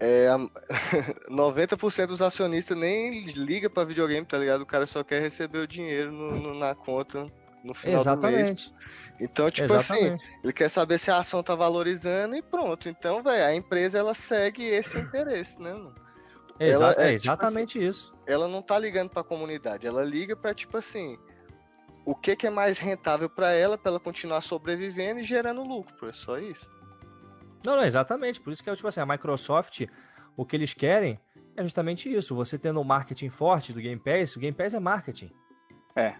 É, a- 90% dos acionistas nem liga pra videogame, tá ligado? O cara só quer receber o dinheiro no- no- na conta no final do mês. Exatamente. Então, tipo assim, Exatamente. ele quer saber se a ação tá valorizando e pronto. Então, velho, a empresa ela segue esse interesse, né, mano? Exa- ela é, é, tipo exatamente isso. Ela não tá ligando pra comunidade, ela liga pra, tipo assim, o que que é mais rentável pra ela, pra ela continuar sobrevivendo e gerando lucro, é só isso. Não, não, exatamente. Por isso que é tipo assim, a Microsoft, o que eles querem é justamente isso. Você tendo um marketing forte do Game Pass, o Game Pass é marketing. É.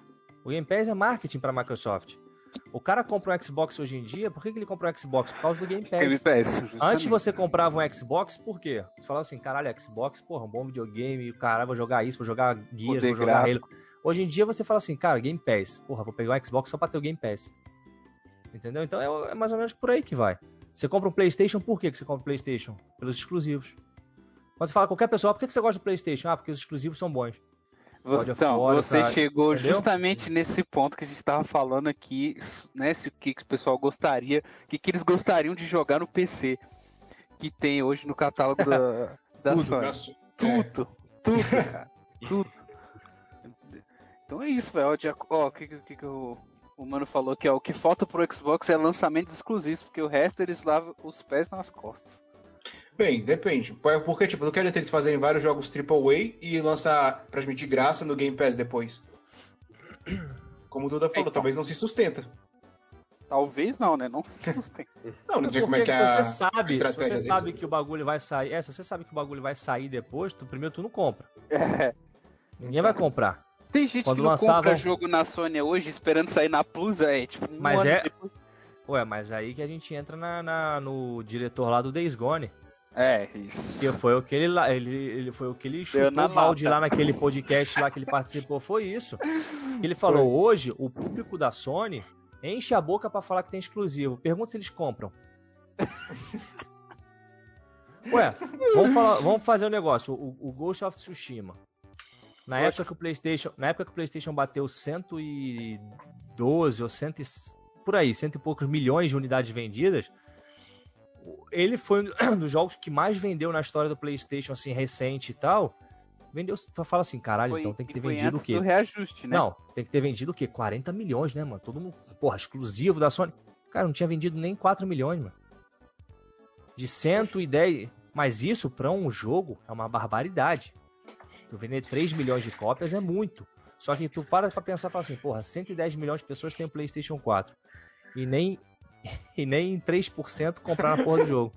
O Game Pass é marketing para a Microsoft. O cara compra um Xbox hoje em dia, por que, que ele compra um Xbox? Por causa do Game Pass. Game Pass, justamente. Antes você comprava um Xbox, por quê? Você falava assim, caralho, Xbox, porra, um bom videogame, caralho, vou jogar isso, vou jogar Gears, Poder vou jogar Halo. Hoje em dia você fala assim, cara, Game Pass. Porra, vou pegar o Xbox só pra ter o Game Pass. Entendeu? Então é, é mais ou menos por aí que vai. Você compra um PlayStation, por que que você compra um PlayStation? Pelos exclusivos. Quando você fala com qualquer pessoa, ah, por que que você gosta do PlayStation? Ah, porque os exclusivos são bons. Você, então, War, você tá- chegou entendeu? justamente nesse ponto que a gente estava falando aqui, né? Se o que, que o pessoal gostaria, o que, que eles gostariam de jogar no PC que tem hoje no catálogo da, da Tudo, Sony. Nossa, é. Tudo, tudo, cara. Tudo. Então é isso, velho. Ó, o que, que, que que o, mano falou que ó, o que falta pro Xbox é lançamentos exclusivos, porque o resto eles lavam os pés nas costas. Bem, depende. Por- Porque, tipo, não quer dizer eles fazerem vários jogos AAA e lançar praticamente de graça no Game Pass depois. Como o Duda falou, Então. talvez não se sustenta. Talvez não, né? Não se sustenta. Não, não sei como é que é se a você sabe, se você sabe que o bagulho vai sair, é, se você sabe que o bagulho vai sair depois, tu, primeiro tu não compra. É. Ninguém vai comprar. Tem gente Quando que não lançavam- compra jogo na Sony hoje esperando sair na Plus, é tipo um Mas é- depois. Ué, mas aí que a gente entra na, na- no diretor lá do Days Gone. É, isso. Que foi o que ele lá, ele, ele foi o que ele chutou na balde lá naquele podcast lá que ele participou, foi isso. Ele falou, hoje o público da Sony enche a boca pra falar que tem exclusivo. Pergunta se eles compram. Ué, vamos, falar- vamos fazer um negócio. O, o Ghost of Tsushima. Na época que o PlayStation, na época que o PlayStation bateu 112 ou 100 e- por aí, cento e poucos milhões de unidades vendidas, ele foi um dos jogos que mais vendeu na história do PlayStation, assim, recente e tal. Vendeu, tu fala assim, caralho, Foi- então tem que ter vendido o quê? reajuste, né? Não, tem que ter vendido o quê? 40 milhões, né, mano? Todo mundo, porra, exclusivo da Sony. Cara, não tinha vendido nem 4 milhões, mano. De 110. Mas isso, pra um jogo, é uma barbaridade. Tu vender 3 milhões de cópias é muito. Só que tu para pra pensar e fala assim, porra, 110 milhões de pessoas têm o PlayStation 4. E nem, e nem 3% compraram a porra do jogo.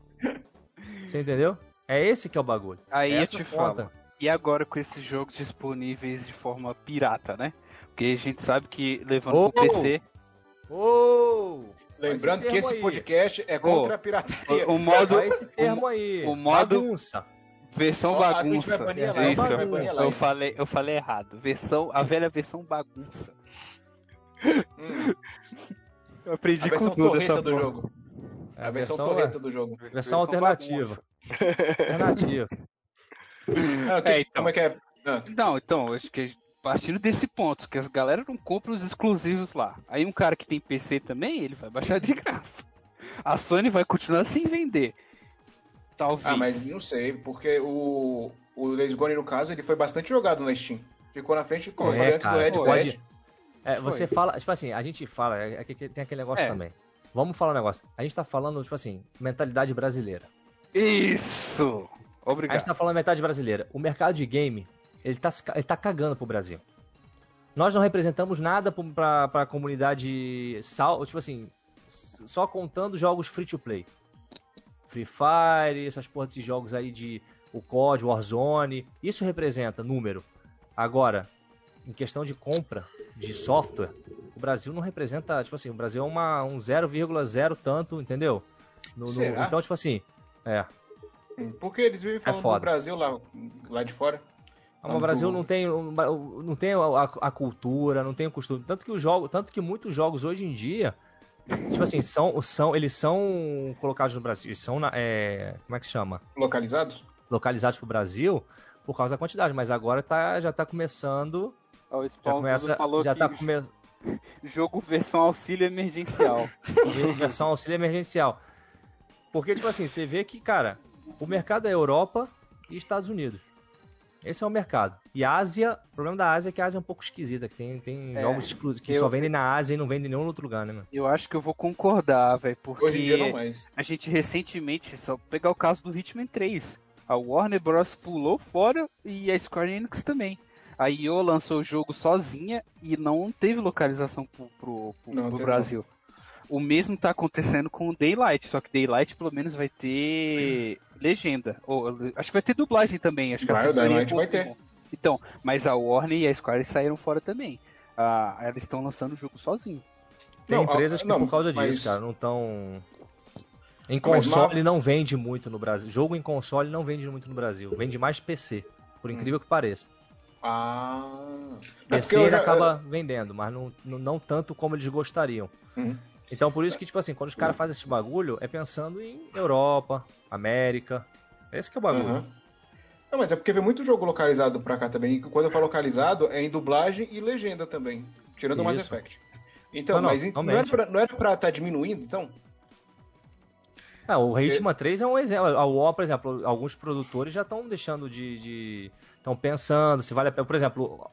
Você entendeu? É esse que é o bagulho. Aí eu Essa te conta. falo. E agora com esses jogos disponíveis de forma pirata, né? Porque a gente sabe que levando Oh! pro PC, Ô! Lembrando Esse que esse aí. podcast é contra a pirataria. o, o modo Olha esse termo aí. o modo- Bagunça. Versão Ó, a bagunça. a Isso, a Twitch vai banir a eu falei, eu falei errado. Versão, a velha versão bagunça. Hum, Eu a aprendi com versão tudo torreta essa do porra. jogo. É A versão versão- torreta do jogo. Versão alternativa. bagunça. Alternativa. Ah, tem- É, então. Como é que é? Ah, Não, então, eu acho que partindo desse ponto, que as galera não compra os exclusivos lá. Aí um cara que tem PC também, ele vai baixar de graça. A Sony vai continuar sem vender. Talvez. ah, mas não sei, porque o, o Days Gone, no caso, ele foi bastante jogado na Steam. Ficou na frente, eu É, antes cara, do Red Dead. pode- É, você fala, tipo assim, a gente fala, é, é que tem aquele negócio É. também. Vamos falar um negócio. A gente tá falando, tipo assim, mentalidade brasileira. Isso! A Obrigado. gente tá falando metade brasileira. O mercado de game, ele tá, ele tá cagando pro Brasil. Nós não representamos nada pra, pra comunidade sal, tipo assim, só contando jogos free to play. Free Fire, essas porra desses jogos aí de o COD, Warzone, isso representa número. Agora, em questão de compra de software, o Brasil não representa, tipo assim, o Brasil é uma, um 0,0 tanto, entendeu? No- no- então, tipo assim, é. Porque eles vivem falando do foda. Brasil lá, lá de fora. Ah, o Brasil não tem, não tem a, a cultura, não tem o costume. Tanto que, o jogo, tanto que muitos jogos hoje em dia, tipo assim, são, são, eles são colocados no Brasil, eles são, na- é, como é que se chama? Localizados? Localizados pro Brasil por causa da quantidade, mas agora tá, já tá começando, O já começa, falou já que tá começando, jogo versão auxílio emergencial. versão auxílio emergencial. Porque, tipo assim, você vê que, cara, o mercado é Europa e Estados Unidos. Esse é o mercado. E a Ásia, o problema da Ásia é que a Ásia é um pouco esquisita, que tem, tem É, jogos exclusivos que eu- só vendem na Ásia e não vendem em nenhum outro lugar, né, mano? Eu acho que eu vou concordar, velho, porque Hoje em dia não mais. a gente recentemente, só pegar o caso do Hitman 3, a Warner Bros. pulou fora e a Square Enix também. A IO lançou o jogo sozinha e não teve localização pro, pro, pro- Não, pro Brasil. O mesmo tá acontecendo com o Daylight, só que Daylight pelo menos vai ter legenda. Ou, acho que vai ter dublagem também. Acho que a Vai, assessoria Daylight vai confirmou. Então, mas a Warner e a Square saíram fora também. Ah, elas estão lançando o jogo sozinho. Tem Não, empresas ah, que não, por causa mas- disso, cara, não estão. Em Mas console mal- não vende muito no Brasil. Jogo em console não vende muito no Brasil. Vende mais PC, por Hum. incrível que pareça. Ah. É PC ele já- acaba vendendo, mas não, não, não tanto como eles gostariam. Uhum. Então por isso que, tipo assim, quando os caras fazem esse bagulho, é pensando em Europa, América. Esse que é o bagulho. Aham. Não, mas é porque vem muito jogo localizado pra cá também. E quando eu falo localizado, é em dublagem e legenda também. Tirando o Mass. Effect. Então, Não, não, mas em- não, era pra, não era pra estar diminuindo, então? Ah, o Hitman 3 é um exemplo. A UO, por exemplo, alguns produtores já estão deixando de. Estão pensando se vale a pena. Por exemplo,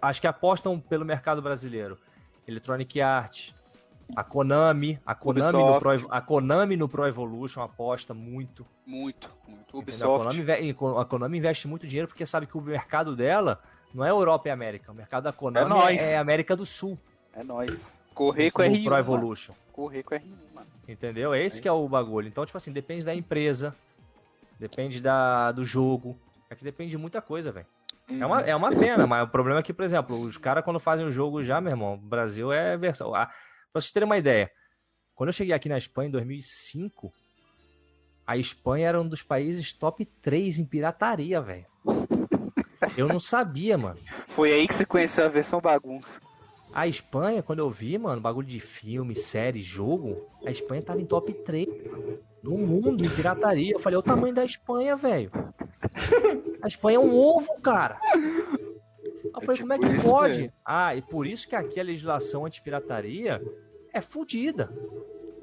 acho que apostam pelo mercado brasileiro. Electronic Arts, a Konami, a Konami, no Ubisoft. Pro, a Konami no Pro Evolution aposta muito. Muito, muito. entendeu? A Ubisoft. Konami, a Konami investe muito dinheiro porque sabe que o mercado dela não é Europa e América. O mercado da Konami nóis. é, América do Sul. É nóis. Correr com no R1. Pro mano. Evolution. Correr com R1, mano. Entendeu? É esse que é o bagulho. Então, tipo assim, depende da empresa, depende da, do jogo. É que depende de muita coisa, velho. É uma, é uma pena, mas o problema é que, por exemplo, os caras quando fazem o jogo já, meu irmão, o Brasil é versão. Ah, pra vocês terem uma ideia, quando eu cheguei aqui na Espanha em 2005, a Espanha era um dos países top 3 em pirataria, velho. Eu não sabia, mano. Foi aí que você conheceu a versão bagunça. A Espanha, quando eu vi, mano, bagulho de filme, série, jogo, a Espanha tava em top 3 no mundo em pirataria. Eu falei, "Olha o tamanho da Espanha, velho. A Espanha é um ovo, cara. Eu falei, como é tipo que pode? mesmo. Ah, e por isso que aqui a legislação antipirataria é fodida.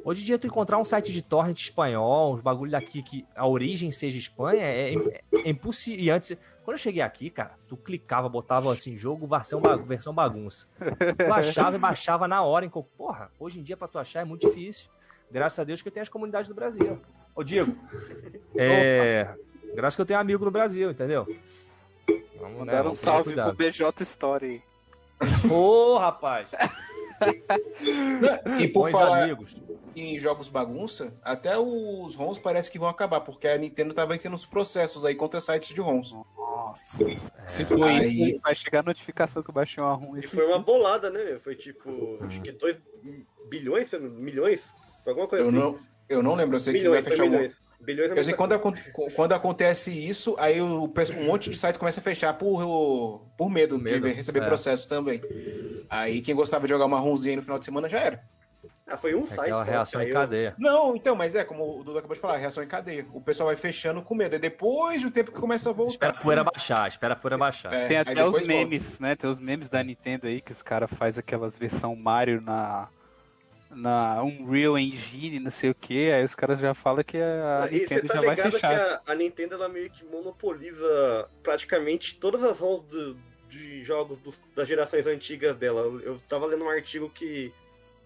Hoje em dia, tu encontrar um site de torrent espanhol, uns bagulho daqui que a origem seja Espanha, é, é- é impossível. E antes, quando eu cheguei aqui, cara, tu clicava, botava assim, jogo, versão, versão bagunça. Tu achava e baixava na hora. Em... co- Porra, hoje em dia pra tu achar é muito difícil. Graças a Deus que eu tenho as comunidades do Brasil. Ô, Diego. É. Graças que eu tenho amigo no Brasil, entendeu? Vamos, né, Mandaram um vamos tomar salve cuidado. pro BJ Story. Ô, rapaz. E por Bons falar amigos. em jogos bagunça, até os ROMs parece que vão acabar, porque a Nintendo tava tendo uns processos aí contra sites de ROMs. Nossa. Se for Aí- isso, vai chegar a notificação que eu baixei um arrum E foi uma bolada, né? Foi tipo, acho que 2 bilhões, milhões? Foi alguma coisa Eu assim. não, eu não lembro, eu sei que vai fechar um milhões. Bilhões é Eu sei quando, quando acontece isso, aí o, um monte de sites começa a fechar por, por medo, medo, de receber é. processo também. Aí quem gostava de jogar marronzinho aí no final de semana já era. Ah, foi um É site aquela só, reação em caiu. cadeia. Não, então, mas é como o Dudu acabou de falar, reação em cadeia. O pessoal vai fechando com medo. É depois do tempo que começa a voltar. Espera a poeira baixar, espera a poeira baixar. É, Tem até os volta. memes, né? Tem os memes da Nintendo aí que os caras fazem aquelas versão Mario na na Unreal Engine, não sei o que, aí os caras já falam que a Ah, você Nintendo tá já vai ligado que fechar. a, a Nintendo ela meio que monopoliza praticamente todas as ROMs do- de jogos dos- das gerações antigas dela. Eu tava lendo um artigo que.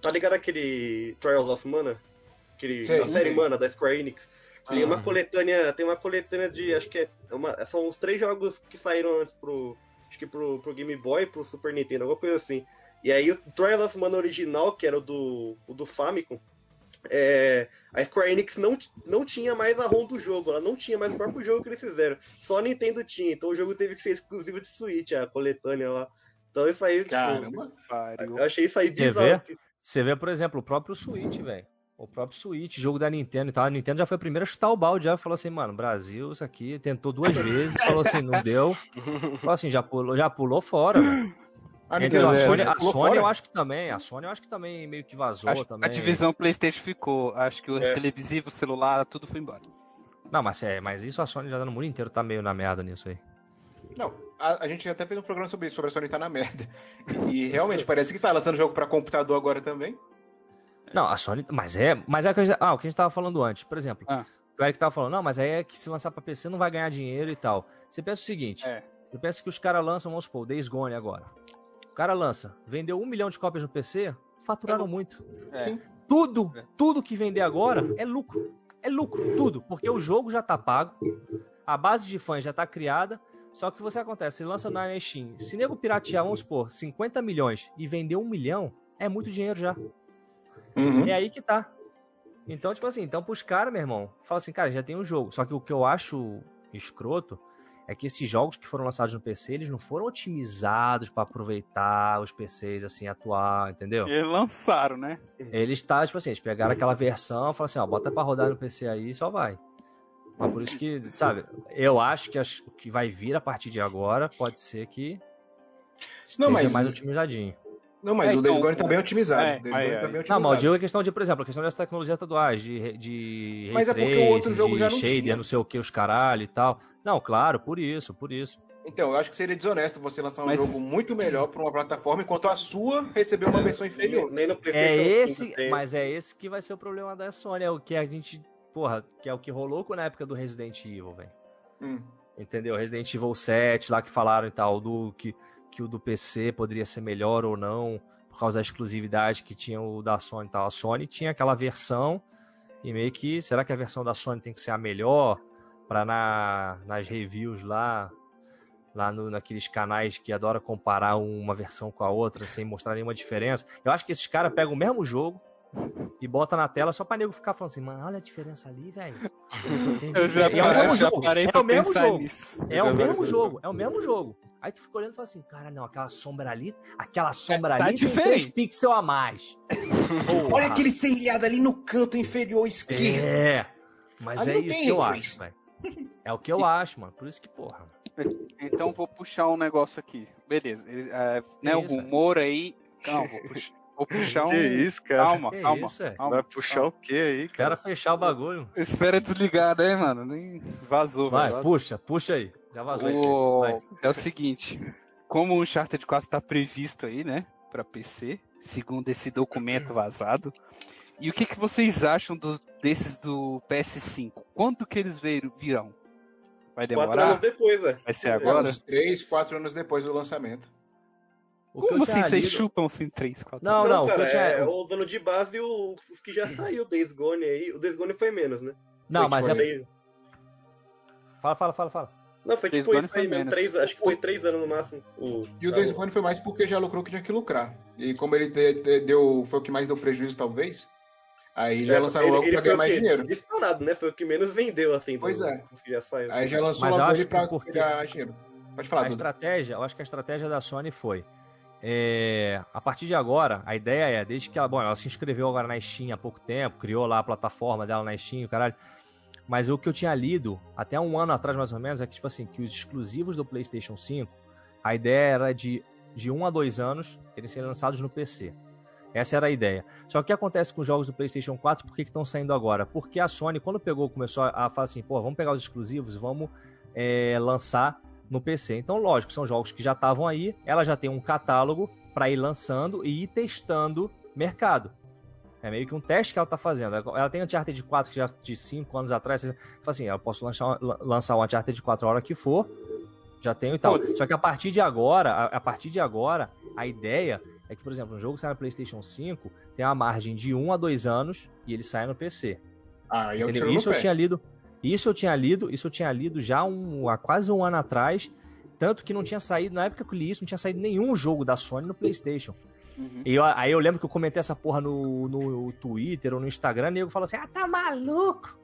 Tá ligado aquele Trials of Mana? Aquele, Sei, a série. Mana da Square Enix. Tem uma Aham. coletânea. Tem uma coletânea de. Acho que é. Uma, são os três jogos que saíram antes pro. Acho que pro, pro Game Boy, pro Super Nintendo, alguma coisa assim. E aí o Trials of Mana original, que era o do, o do Famicom, é, a Square Enix não, não tinha mais a ROM do jogo, ela não tinha mais o próprio jogo que eles fizeram. Só a Nintendo tinha, então o jogo teve que ser exclusivo de Switch, a coletânea lá. Então isso aí, tipo, Caramba. Pariu. eu achei isso aí bizarro. Você vê, por exemplo, o próprio Switch, velho. O próprio Switch, jogo da Nintendo e tal. A Nintendo já foi a primeira a chutar o balde, já falou assim, mano, Brasil, isso aqui, tentou duas vezes, falou assim, não deu. Falou assim, já pulou, já pulou fora, velho. A Entendeu? Nintendo A a Sony, a Sony eu acho que também, a Sony eu acho que também meio que vazou Acho- também. a divisão PlayStation ficou. Acho que o É. televisivo, o celular, tudo foi embora. Não, mas, é, mas isso a Sony já no mundo inteiro tá meio na merda nisso aí. Não, a, a gente até fez um programa sobre isso, sobre a Sony tá na merda. E realmente, parece que tá lançando jogo pra computador agora também. Não, a Sony. Mas é. Mas é a coisa. Ah, o que a gente tava falando antes, por exemplo. Ah. O Eric tava falando, não, mas aí é que se lançar pra PC não vai ganhar dinheiro e tal. Você pensa o seguinte: É. você pensa que os caras lançam, vamos supor, o Days Gone agora. O cara lança, vendeu um milhão de cópias no PC, faturaram muito. É. Sim. Tudo, É. tudo que vender agora é lucro. É lucro, tudo. Porque o jogo já tá pago, a base de fãs já tá criada. Só que você acontece, você lança na Steam. Se nego piratear, vamos supor, 50 milhões e vender um milhão, é muito dinheiro já. Uhum. É aí que tá. Então, tipo assim, então pros caras, meu irmão, fala assim, cara, já tem um jogo. Só que o que eu acho escroto é que esses jogos que foram lançados no PC, eles não foram otimizados pra aproveitar os PCs, assim, atuar, entendeu? E lançaram, né? Eles tá, tipo assim, eles pegaram aquela versão e falaram assim, ó, bota pra rodar no PC aí e só vai. Mas por isso que, sabe, eu acho que as- o que vai vir a partir de agora pode ser que Não, mas- mais otimizadinho. Não, mas É, o Days então, Gone tá bem otimizado. é, o tá bem Não, mas eu otimizado. digo a questão de, por exemplo, a questão dessa tecnologia atuais, de, de ray Mas é porque o outro jogo de já não shader, tinha. não sei o que, os caralho e tal. Não, claro, por isso, por isso. Então, eu acho que seria desonesto você lançar um Mas- jogo muito melhor pra uma plataforma, enquanto a sua recebeu uma versão inferior. Nem no É PlayStation esse, 5 tem. mas é esse que vai ser o problema da Sony, é o que a gente, porra, que é o que rolou com na época do Resident Evil, velho. Hum. Entendeu? Resident Evil 7, lá que falaram e tal, do que, que o do PC poderia ser melhor ou não, por causa da exclusividade que tinha o da Sony e tal. A Sony tinha aquela versão, e meio que, será que a versão da Sony tem que ser a melhor? Pra na, nas reviews lá, lá no, naqueles canais que adoram comparar uma versão com a outra sem mostrar nenhuma diferença. Eu acho que esses caras pegam o mesmo jogo e botam na tela só pra nego ficar falando assim, mano, olha a diferença ali, velho. Eu já, é o mesmo jogo. É o mesmo jogo. É o mesmo jogo, é o mesmo jogo. Aí tu fica olhando e fala assim, cara, não, aquela sombra ali, aquela sombra tá ali tem diferente. 3 pixels a mais. Olha aquele serrilhado ali no canto inferior esquerdo. É, mas Ali é isso tem que eu acho, velho. É o que eu acho, mano. Por isso que, porra. Então vou puxar um negócio aqui. Beleza. É, né, o rumor aí. Não, vou puxar, vou puxar um. Que isso, cara? Calma, Que calma. isso, é? calma. Vai puxar o quê aí, Quero cara? fechar o bagulho. Espera desligar, né, mano? Nem vazou, Vai, velho. puxa, puxa aí. Já vazou. aí. O-. É o seguinte, como o Uncharted 4 está previsto aí, né, para PC, segundo esse documento vazado, e o que, que vocês acham do- desses do PS5? Quando que eles vir- virão? Vai Quatro anos demorar? depois, é. Vai ser É, agora? uns três, quatro anos depois do lançamento. O Como assim vocês lido- chutam assim 3, 4 Não, não, o que cara, eu tinha. é usando de base os os que já saiu, o Days Gone aí. O Days Gone foi menos, né? Não, Foi, mas é. três- Fala, fala, fala, fala. Não, foi Days tipo Gone isso foi aí mesmo. menos. Três, acho que foi três anos no máximo. O, E o Days Gone foi mais porque já lucrou que tinha que lucrar. E como ele deu, foi o que mais deu prejuízo, talvez, aí já É, lançaram ele- logo ele pra ganhar o mais dinheiro. Disparado, né? Foi o que menos vendeu, assim. do- Pois é. dos que já saiu. Aí já lançou Mas logo acho ele pra que porque- pegar dinheiro. Pode falar, A Duda. estratégia, eu acho que a estratégia da Sony foi. é, a partir de agora, a ideia é, desde que ela, bom, ela se inscreveu agora na Steam há pouco tempo, criou lá a plataforma dela na Steam, caralho. Mas o que eu tinha lido, até um ano atrás mais ou menos, é que, tipo assim, que os exclusivos do PlayStation 5, a ideia era de, de um a dois anos eles serem lançados no PC. Essa era a ideia. Só que o que acontece com os jogos do PlayStation 4, por que estão saindo agora? Porque a Sony, quando pegou, começou a, falar assim, pô, vamos pegar os exclusivos, vamos é, lançar no PC. Então, lógico, são jogos que já estavam aí, ela já tem um catálogo para ir lançando e ir testando mercado. É meio que um teste que ela tá fazendo. Ela tem Uncharted 4 que já de 5 anos atrás, fala assim, eu posso lançar, lançar o Uncharted 4 a hora que for, já tenho e tal. Só que a partir de agora, a, a partir de agora, a ideia é que, por exemplo, um jogo que sai no PlayStation 5 tem uma margem de 1 a 2 anos e ele sai no PC. Ah, e eu tiro Isso eu pé. tinha lido. Isso eu tinha lido, isso eu tinha lido já um, há quase um ano atrás. Tanto que não tinha saído, na época que eu li isso, não tinha saído nenhum jogo da Sony no PlayStation. Uhum. E eu- aí eu lembro que eu comentei essa porra no, no Twitter ou no Instagram, e o nego falou assim: Ah, tá maluco?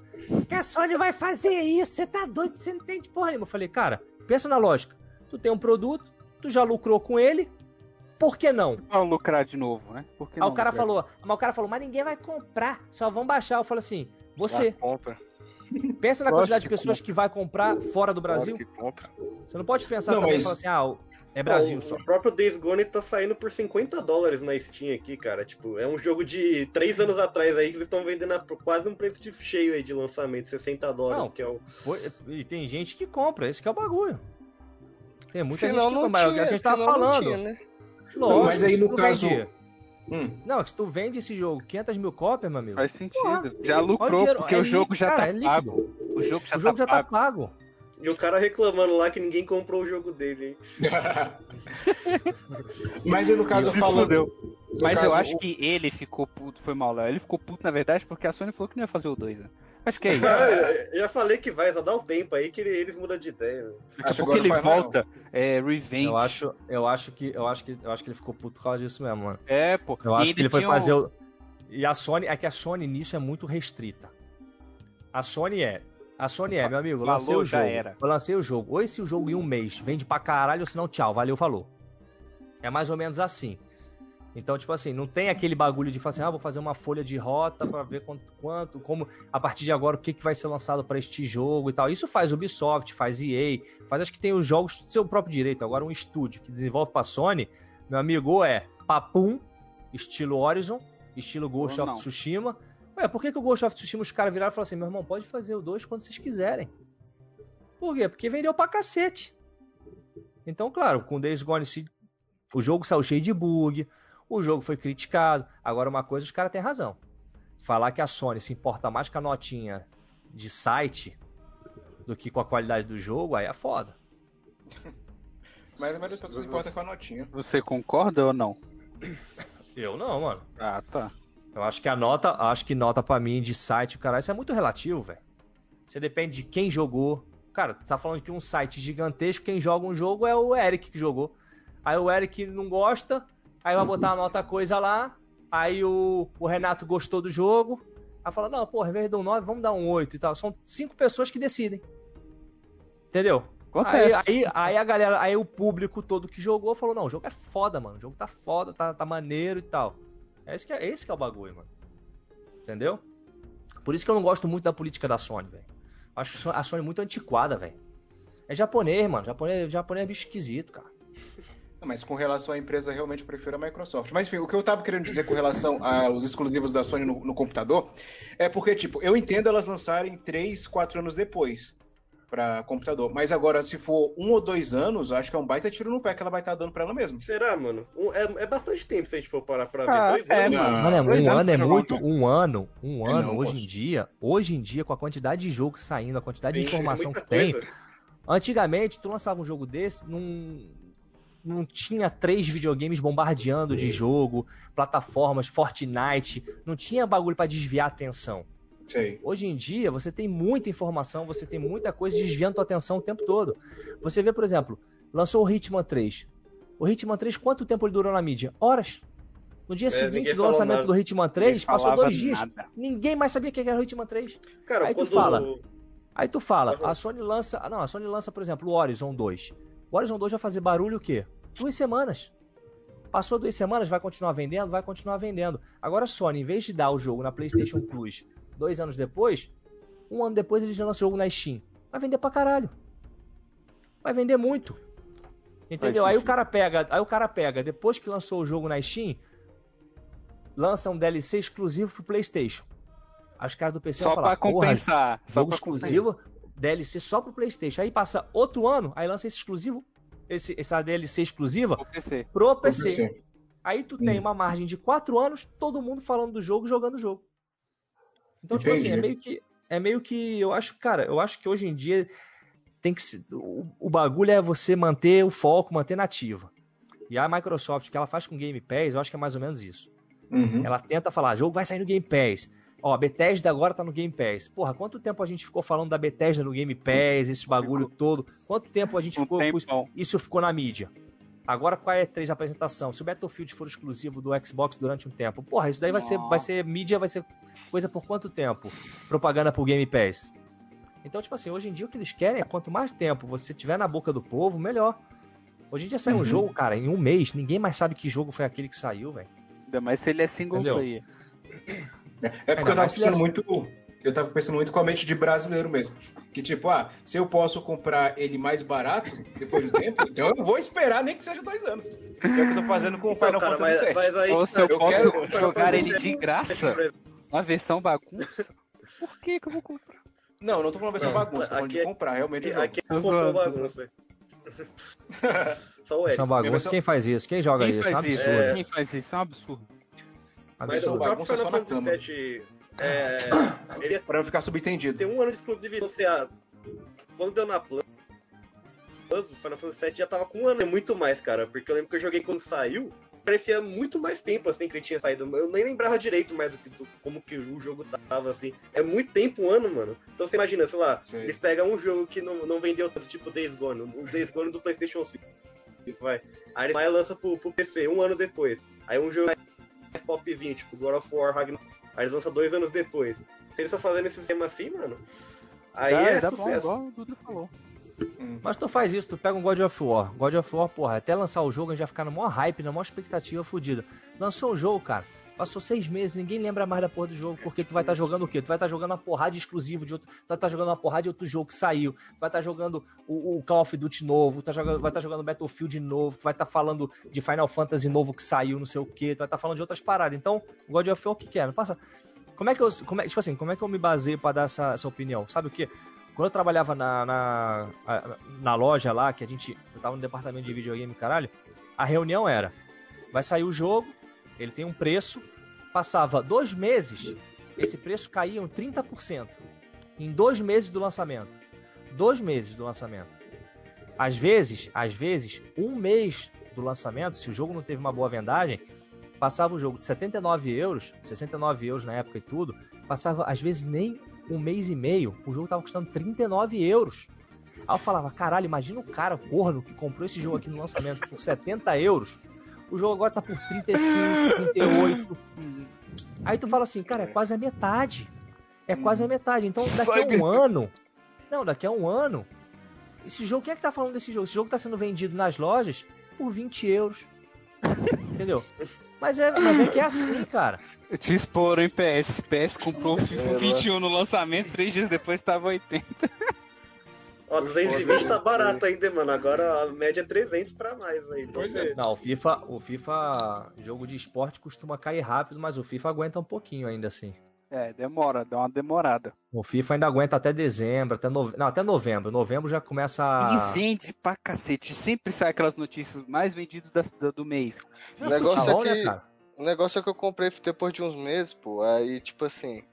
Que a Sony vai fazer isso? Você tá doido? Você não tem de porra nenhuma. Eu falei, cara, pensa na lógica. Tu tem um produto, tu já lucrou com ele, por que não? Pra lucrar de novo, né? Por que Aí não o cara lucrar? falou, mas o cara falou, mas ninguém vai comprar, só vão baixar. Eu falei assim, você, compra. pensa na quantidade de pessoas que vai comprar fora do Brasil. Claro. Você não pode pensar Não, também e mas- falar assim, ah, é Brasil Não, só. O próprio Days Gone tá saindo por 50 dólares na Steam aqui, cara. Tipo, é um jogo de 3 anos atrás aí que eles estão vendendo a quase um preço de cheio aí de lançamento, 60 dólares, Não. que é o. E tem gente que compra, esse que é o bagulho. Tem muita Senão gente que não compra, é o que tinha, a gente tava não falando. tinha, né? Lógico, mas aí se no caso- Hum. Não, se tu vende esse jogo 500 mil cópias, meu amigo, Faz sentido. Porra, já lucrou, porque é o jogo líquido, já cara, tá é pago. O jogo já o jogo tá já tá pago. E o cara reclamando lá que ninguém comprou o jogo dele, hein? Mas no caso Se falando. fudeu. Mas eu caso, acho o- que ele ficou puto, foi mal, Léo. Ele ficou puto, na verdade, porque a Sony falou que não ia fazer o 2, né? Acho que é isso. Eu já falei que vai, só dá um tempo aí que ele- eles mudam de ideia. Daqui Acho que pouco ele não volta, é, Revenge. Eu acho, eu acho que, eu acho que, eu acho que ele ficou puto por causa disso mesmo, mano. É, pô. Eu E acho que ele foi um- fazer o... E a Sony, é que a Sony nisso é muito restrita. A Sony é, a Sony é, meu amigo, Falou, lancei o jogo. era. Eu lancei o jogo. Ou esse jogo em um mês vende pra caralho, ou senão tchau, valeu, falou. É mais ou menos assim. Então, tipo assim, não tem aquele bagulho de falar assim, ah, vou fazer uma folha de rota pra ver quanto, quanto como, a partir de agora, o que, que vai ser lançado pra este jogo e tal. Isso faz Ubisoft, faz EA, faz acho que tem os jogos do seu próprio direito. Agora, um estúdio que desenvolve pra Sony, meu amigo, é papum, estilo Horizon, estilo Ghost of. Tsushima. Ué, por que, que o Ghost of Tsushima os caras viraram e falaram assim, meu irmão, pode fazer o 2 quando vocês quiserem. Por quê? Porque vendeu pra cacete. Então, claro, com Days Gone, se- o jogo saiu cheio de bug, o jogo foi criticado. Agora, uma coisa, os caras têm razão. Falar que a Sony se importa mais com a notinha de site do que com a qualidade do jogo, aí é foda. Mas a maioria das pessoas se importa com a notinha. Você concorda ou não? Eu não, mano. Ah, tá. Eu acho que a nota, acho que nota pra mim de site, cara, isso é muito relativo, velho. Você depende de quem jogou. Cara, tu tá falando que um site gigantesco, quem joga um jogo é o Eric que jogou. Aí o Eric não gosta, aí vai botar uma nota coisa lá, aí o, o Renato gostou do jogo, aí fala, não, pô, ao invés de um 9, vamos dar um 8 e tal. São cinco pessoas que decidem. Entendeu? Aí, aí, aí a galera, aí o público todo que jogou falou, não, o jogo é foda, mano. O jogo tá foda, tá, tá maneiro e tal. É esse, que é, esse que é o bagulho, mano. Entendeu? Por isso que eu não gosto muito da política da Sony, velho. Acho a Sony muito antiquada, velho. É japonês, mano. Japonês, japonês é bicho esquisito, cara. Mas com relação à empresa, realmente eu prefiro a Microsoft. Mas enfim, o que eu tava querendo dizer com relação aos exclusivos da Sony no, no computador é porque, tipo, eu entendo elas lançarem 3, 4 anos depois pra computador. Mas agora, se for um ou dois anos, eu acho que é um baita tiro no pé que ela vai estar dando pra ela mesma. Será, mano? Um- é, é bastante tempo se a gente for parar pra ver. Ah, Dois é, anos. mano. Mano, é- dois um anos ano é muito. um ano, um É, ano, não, hoje posso. em dia, hoje em dia, com a quantidade de jogo saindo, a quantidade de Sim, informação que tem, coisa. Antigamente, tu lançava um jogo desse, não, não tinha três videogames bombardeando de jogo, plataformas, Fortnite, não tinha bagulho pra desviar a atenção. Sei. Hoje em dia, você tem muita informação, você tem muita coisa desviando tua atenção o tempo todo. Você vê, por exemplo, lançou o Hitman 3. O Hitman 3, quanto tempo ele durou na mídia? Horas. No dia É, seguinte do lançamento nada. do Hitman 3, Ninguém passou dois dias. nada. Ninguém mais sabia o que era o Hitman 3. Cara, Aí tu fala. Aí tu fala, a Sony lança. Não, a Sony lança, por exemplo, o Horizon 2. O Horizon 2 vai fazer barulho o quê? Duas semanas. Passou duas semanas, vai continuar vendendo? Vai continuar vendendo. Agora a Sony, em vez de dar o jogo na PlayStation Plus dois anos depois, um ano depois eles já lançam o jogo na Steam. Vai vender pra caralho. Vai vender muito. Entendeu? Aí o cara pega, aí o cara pega, depois que lançou o jogo na Steam, lança um DLC exclusivo pro PlayStation. Aí os caras do PC Só vão falar, pra "Porra, compensar. Só jogo pra compensar. exclusivo, DLC só pro PlayStation. Aí passa outro ano, aí lança esse exclusivo, esse, essa DLC exclusiva Pro PC. pro Pro PC. PC. Aí tu tem uma margem de 4 anos, todo mundo falando do jogo, jogando o jogo. Então, tipo assim, é Entendi. meio que. É meio que. Eu acho, cara, eu acho que hoje em dia tem que se- o, o bagulho é você manter o foco, manter nativa. E a Microsoft, o que ela faz com o Game Pass, eu acho que é mais ou menos isso. Uhum. Ela tenta falar, jogo vai sair no Game Pass. Ó, a Bethesda agora tá no Game Pass. Porra, quanto tempo a gente ficou falando da Bethesda no Game Pass, esse bagulho todo? Quanto tempo a gente Um ficou com isso? Isso ficou na mídia. Agora qual é a três apresentação? Se o Battlefield for exclusivo do Xbox durante um tempo, porra, isso daí vai ser, vai ser mídia, vai ser coisa por quanto tempo? Propaganda pro Game Pass. Então, tipo assim, hoje em dia o que eles querem é quanto mais tempo você tiver na boca do povo, melhor. Hoje em dia sai um Uhum. jogo, cara, em um mês, ninguém mais sabe que jogo foi aquele que saiu, velho. Ainda mais se ele é single Entendeu? player. É porque Ainda eu tava pensando ele- muito. Eu tava pensando muito com a mente de brasileiro mesmo. Que tipo, ah, se eu posso comprar ele mais barato depois do tempo, então eu vou esperar nem que seja dois anos. É o que eu tô fazendo com o Então, Final cara, Fantasy mas, VII. mas aí... Ou se eu eu posso quero- jogar ele de graça, uma versão bagunça, por que que eu vou comprar? Não, eu não tô falando versão Não, bagunça, tô falando aqui de é- comprar realmente o jogo. Aqui é bagunça. Só o é Eric. uma bagunça. versão- Quem faz isso? Quem joga Quem isso? É um faz isso? absurdo. É. Quem faz isso? É um absurdo. Mas Versão o bagunça Final só na Fantasy cama. É, ele Pra não ficar subentendido. tem um ano de exclusividade. Você, ah, quando deu na Plus, Plus, o Final Fantasy VII já tava com um ano, é muito mais, cara. Porque eu lembro que eu joguei quando saiu, parecia muito mais tempo, assim, que ele tinha saído. Eu nem lembrava direito mais do que do- como que o jogo tava, assim. É muito tempo, um ano, mano. Então você imagina, sei lá, Sei. eles pegam um jogo que não, não vendeu tanto, tipo Days Gone, o Days Gone do Playstation 5. Vai. Aí eles vai e lança pro, pro PC um ano depois. Aí um jogo mais popzinho, tipo God of War, Ragnarok. Aí eles lançam dois anos depois. Se eles estão fazendo esse sistema assim, mano, aí dá, é dá bom, sucesso. igual o Dudu falou. Mas tu faz isso, tu pega um God of War. God of War, porra, até lançar o jogo a gente vai ficar no maior hype, na maior expectativa fodida. Lançou o jogo, cara. Passou seis meses, ninguém lembra mais da porra do jogo, porque tu vai estar jogando o quê? Tu vai estar jogando uma porrada de exclusivo de outro. Tu vai estar jogando uma porrada de outro jogo que saiu. Tu vai estar jogando o, o Call of Duty novo, tu vai jogando, vai estar jogando Battlefield novo, tu vai estar falando de Final Fantasy novo que saiu, não sei o quê, tu vai estar falando de outras paradas. Então, God of War o que quer? Não passa. Como é que eu. Como é, tipo assim, como é que eu me baseio pra dar essa, essa opinião? Sabe o quê? Quando eu trabalhava na, na, na loja lá, que a gente. Eu tava no departamento de videogame, caralho, a reunião era: vai sair o jogo, ele tem um preço, passava dois meses, esse preço caía em 30%. Em dois meses do lançamento. Dois meses do lançamento. Às vezes, às vezes, um mês do lançamento, se o jogo não teve uma boa vendagem, passava o jogo de 79 euros, 69 euros na época e tudo, passava às vezes nem um mês e meio, o jogo tava custando 39 euros. Aí eu falava, caralho, imagina o cara, o corno, que comprou esse jogo aqui no lançamento por 70 euros, o jogo agora tá por 35, 38. Aí tu fala assim, cara, é quase a metade. É quase a metade. Então daqui a um ano. Não, daqui a um ano. Esse jogo, quem é que tá falando desse jogo? Esse jogo tá sendo vendido nas lojas por 20 euros. Entendeu? Mas é, mas é que é assim, cara. Te exporam em PS. PS comprou o FIFA É, 21 no lançamento, três dias depois tava 80. Ó, 220 tá barato ainda, mano. Agora a média é 300 pra mais aí. Então Pois é. Não, o FIFA, o FIFA, jogo de esporte costuma cair rápido, mas o FIFA aguenta um pouquinho ainda assim. É, demora, dá uma demorada. O FIFA ainda aguenta até dezembro, até nove... não, até novembro. Novembro já começa a E vende pra cacete. Sempre sai aquelas notícias mais vendidas da- do mês. O negócio Futebol, é né, que- cara? O negócio é que eu comprei depois de uns meses, pô. Aí, tipo assim,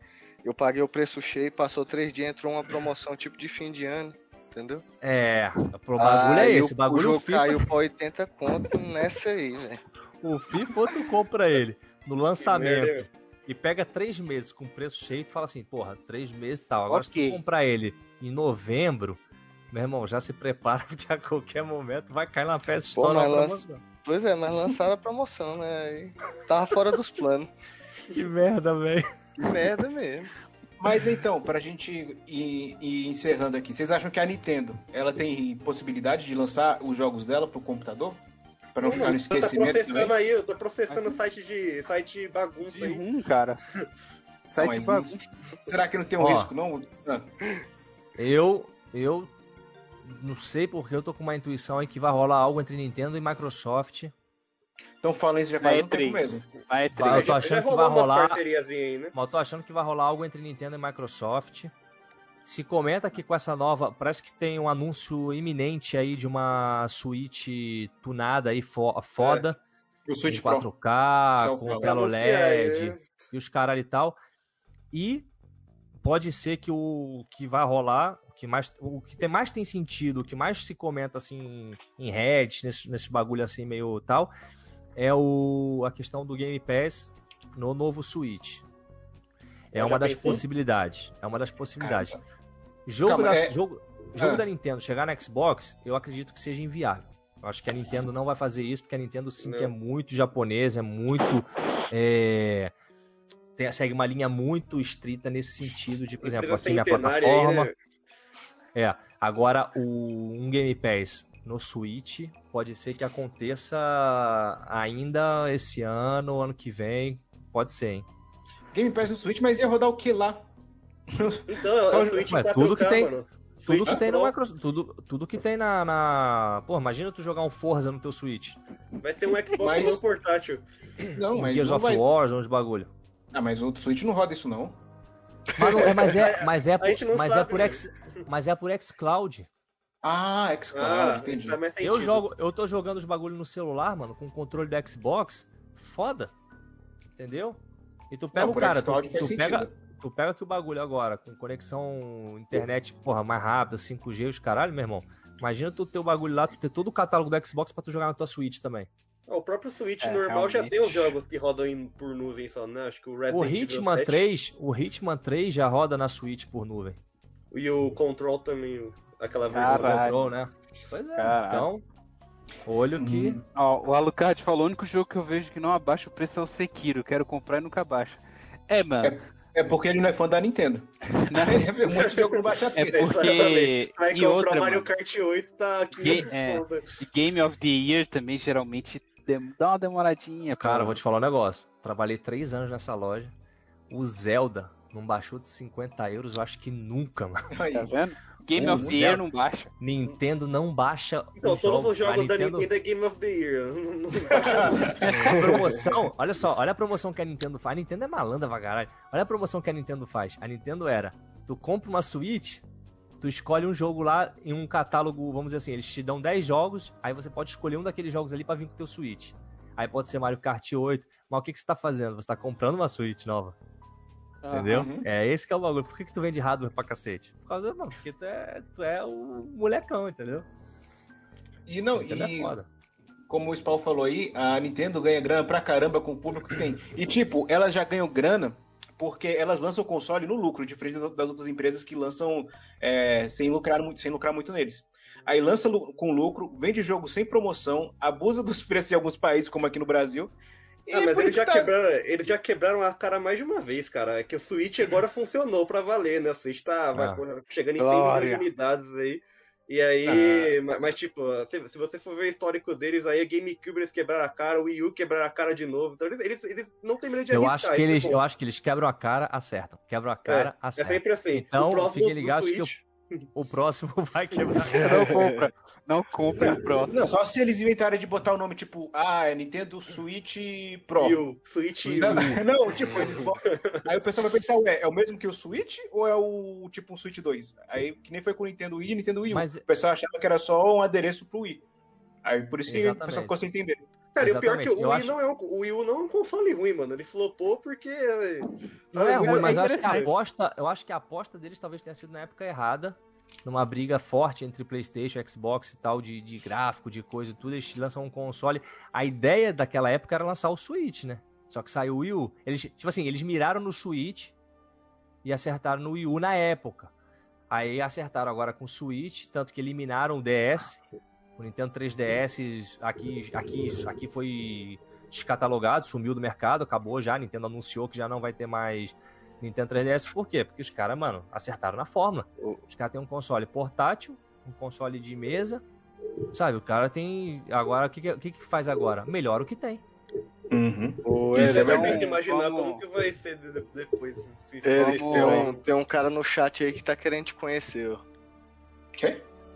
eu paguei o preço cheio, passou três dias, entrou uma promoção tipo de fim de ano, entendeu? É, o bagulho é Aí esse. O o, bagulho o jogo FIFA, caiu pra 80 conto nessa aí, velho. o FIFA ou tu compra ele no lançamento e pega três meses com preço cheio e tu fala assim, porra, três meses e tal. Agora se Ok. tu comprar ele em novembro, meu irmão, já se prepara porque a qualquer momento vai cair na Pô, Store mas lança-. Pois é, mas lançaram a promoção, né? Aí tava fora dos planos. Que merda, velho. Que merda mesmo. Mas então, pra gente ir, ir encerrando aqui, vocês acham que a Nintendo ela tem possibilidade de lançar os jogos dela pro computador? Pra não ficar no Tá esquecimento processando também? aí, eu tô processando site de, site de bagunça De aí. rum, cara. De mas bagunça. Será que não tem um Ó. risco, não? Ah, Eu, eu não sei porque eu tô com uma intuição aí que vai rolar algo entre Nintendo e Microsoft. Estão falando isso já faz um tempo E3. mesmo. Na Vai, eu E3. tô Já- já achando que vai rolar- aí, né? Mas eu tô achando que vai rolar algo entre Nintendo e Microsoft. Se comenta que com essa nova. Parece que tem um anúncio iminente aí de uma Switch tunada aí fo- foda. O Switch em Pro. 4K, Só com tela OLED né? e os caralho e tal. E pode ser que o que vai rolar, o que mais, o que tem, mais tem sentido, o que mais se comenta assim em Reddit, nesse, nesse bagulho assim meio tal, é o, a questão do Game Pass no novo Switch. É Já uma das possibilidades. É uma das possibilidades. Jogo, Calma, da, é- jogo, jogo Ah. da Nintendo chegar na Xbox, eu acredito que seja inviável. Eu acho que a Nintendo não vai fazer isso, porque a Nintendo sim Não. que é muito japonesa, é muito. é, tem- segue uma linha muito estrita nesse sentido de, por exemplo, aqui minha centenária aí, plataforma. né? É, agora o, um Game Pass no Switch pode ser que aconteça ainda esse ano, ano que vem. Pode ser, hein? Game Pass no Switch, mas ia rodar o que lá? Então, é Só- o Switch Mas 4K, tudo que tem- mano. Tudo Switch que tem no Microsoft. Tudo, tudo que tem na, na. Pô, imagina tu jogar um Forza no teu Switch. Vai ser um Xbox Mas- One portátil. Não, Um mas Gears não of vai... War, uns bagulho. Ah, mas o Switch não roda isso, não. Mas, não- é, mas é, mas é, A gente não por, mas é sabe, por né? X, mas é por xCloud. Ah, Ah, xCloud, entendi. faz mais Eu jogo, eu tô jogando os bagulho no celular, mano, com o controle do Xbox, foda. Entendeu? E tu pega Não, o cara, tu, tu pega, tu pega aqui o bagulho agora, com conexão internet, porra, mais rápida, 5G, os caralho, meu irmão. Imagina tu ter o bagulho lá, tu ter todo o catálogo do Xbox pra tu jogar na tua Switch também. O próprio Switch É, normal já realmente. tem os jogos que rodam em- por nuvem só, né? Acho que o Resident O Evil Hitman 7 3, o Hitman 3 já roda na Switch por nuvem. E o Control também, aquela versão. Caralho. Control, né? Pois é. Caralho. Então, olho que Hum. Ó, o Alucard falou: o único jogo que eu vejo que não abaixa o preço é o Sekiro. Quero comprar e nunca abaixa. É, mano. É. É porque ele não é fã da Nintendo. Ele vê um monte de jogo baixa É preço. porque. Vai E comprar outra, o Mario mano, Kart 8, tá aqui. Game- é. Game of the Year também geralmente dá uma demoradinha. Cara, eu pra- vou te falar um negócio. Trabalhei três anos nessa loja. O Zelda não baixou de 50 euros, eu acho que nunca, mano. Tá vendo? Game Pô, of the. Year não baixa. Nintendo não baixa Então, os todos jogos. os jogos da Nintendo- Nintendo é Game of the Year. A promoção, olha só, olha a promoção que a Nintendo faz. A Nintendo é malandra pra caralho. Olha a promoção que a Nintendo faz. A Nintendo era: tu compra uma Switch, tu escolhe um jogo lá em um catálogo, vamos dizer assim, eles te dão 10 jogos, aí você pode escolher um daqueles jogos ali pra vir com o teu Switch. Aí pode ser Mario Kart 8. Mas o que, que você tá fazendo? Você tá comprando uma Switch nova. Entendeu? Uhum. É esse que é o bagulho. Por que, que tu vende hardware pra cacete? Por causa, mano, porque tu é, tu é o molecão, entendeu? E não, é e foda. como o Spawn falou aí, a Nintendo ganha grana pra caramba com o público que tem. E tipo, elas já ganham grana porque elas lançam o console no lucro, diferente das outras empresas que lançam é, sem, lucrar muito, sem lucrar muito neles. Aí lança com lucro, vende jogo sem promoção, abusa dos preços em alguns países, como aqui no Brasil. E Ah, mas eles já, tá- quebraram, eles já quebraram a cara mais de uma vez, cara. É que o Switch agora funcionou pra valer, né? O Switch tá Ah. chegando em 100 milhões de unidades aí. E aí, ma- mas, tipo, se, se você for ver o histórico deles, aí a GameCube eles quebraram a cara, o Wii U quebraram a cara de novo. Então eles, eles, eles não têm medo de Eu arriscar. acho, que é eles, bom. eu acho que eles quebram a cara, acertam. Quebram a cara, É acertam. sempre assim. Então, fiquem do ligados que Switch, O próximo vai quebrar. Não compra. Não compra o próximo. Não, só se eles inventarem de botar o nome tipo, ah, é Nintendo Switch Pro. e o Switch e o Não, não, tipo, eles botam. Aí o pessoal vai pensar, ué, é o mesmo que o Switch ou é o tipo um Switch 2? Aí, que nem foi com o Nintendo Wii e Nintendo Wii U. Mas- O pessoal achava que era só um adereço pro Wii. Aí por isso que o Exatamente. pessoal ficou sem entender. Cara, e o pior é que o Wii, acho- não é um, o Wii U não é um console ruim, mano. Ele flopou porque. Não é ruim, mas eu acho que a interessante. aposta, eu acho que a aposta deles talvez tenha sido na época errada. Numa briga forte entre PlayStation, Xbox e tal, de, de gráfico, de coisa e tudo, eles lançam um console. A ideia daquela época era lançar o Switch, né? Só que saiu o Wii U. Eles, tipo assim, eles miraram no Switch e acertaram no Wii U na época. Aí acertaram agora com o Switch, tanto que eliminaram o DS. O Nintendo 3DS aqui, aqui, aqui foi descatalogado, sumiu do mercado, acabou já. A Nintendo anunciou que já não vai ter mais Nintendo 3DS. Por quê? Porque os caras, mano, acertaram na fórmula. Os caras têm um console portátil, um console de mesa. Sabe, o cara tem. Agora, o que, que, que faz agora? Melhora o que tem. O Isso é vai ter que imaginar como que vai ser de- depois. Se Vamos- tem, um, tem um cara no chat aí que tá querendo te conhecer. ó.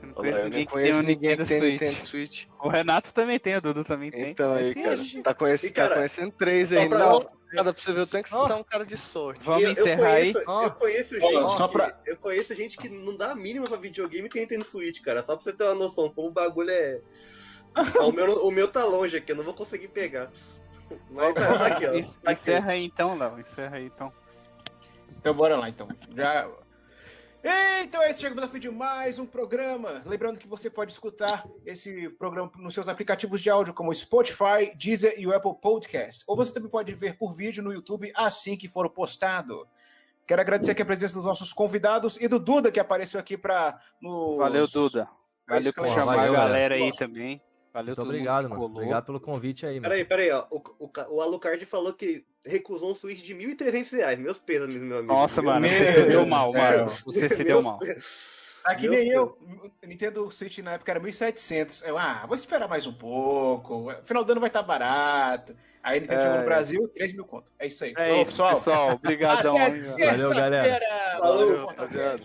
Eu não conheço eu ninguém não que conheço tem um ninguém que tem Switch. Nintendo Switch. O Renato também tem, o Dudu também tem. Então aí, cara. oxi. Tá, conhece, E, cara, tá conhecendo três só aí. pra- Não, nada pra você ver, eu tenho que citar um cara de sorte. Vamos eu, encerrar aí. eu conheço, Ó. Eu conheço Ó, gente. só que, pra- Eu conheço gente que não dá a mínima pra videogame e tem Nintendo Switch, cara. Só pra você ter uma noção como o bagulho é. Ah, o, meu, o meu tá longe aqui, eu não vou conseguir pegar. Mas tá, tá aqui, ó. Tá aqui. Encerra aí então, Léo. Encerra aí então. Então bora lá, então. Já... Então é isso, chegamos ao fim de mais um programa. Lembrando que você pode escutar esse programa nos seus aplicativos de áudio como o Spotify, Deezer e o Apple Podcast. Ou você também pode ver por vídeo no YouTube assim que for postado. Quero agradecer aqui a presença dos nossos convidados e do Duda que apareceu aqui para nos... Valeu, Duda. Valeu por chamar a galera aí também. Valeu Muito obrigado, mano. colou. Obrigado pelo convite aí, mano. Peraí, peraí, ó. O, o, o Alucard falou que recusou um Switch de 1.300 reais. Meus pêsames, meu amigo. Nossa, Meu mano, você se deu mal, mano. Você se deu mal. Tá que Meu nem eu. Nintendo Switch na época era 1.700. Eu, ah, vou esperar mais um pouco. Final do ano vai estar barato. Aí a Nintendo É. chegou no Brasil, 3 mil conto. É isso aí. É isso, pessoal. Obrigadão. Valeu, galera. Valeu, rapaziada.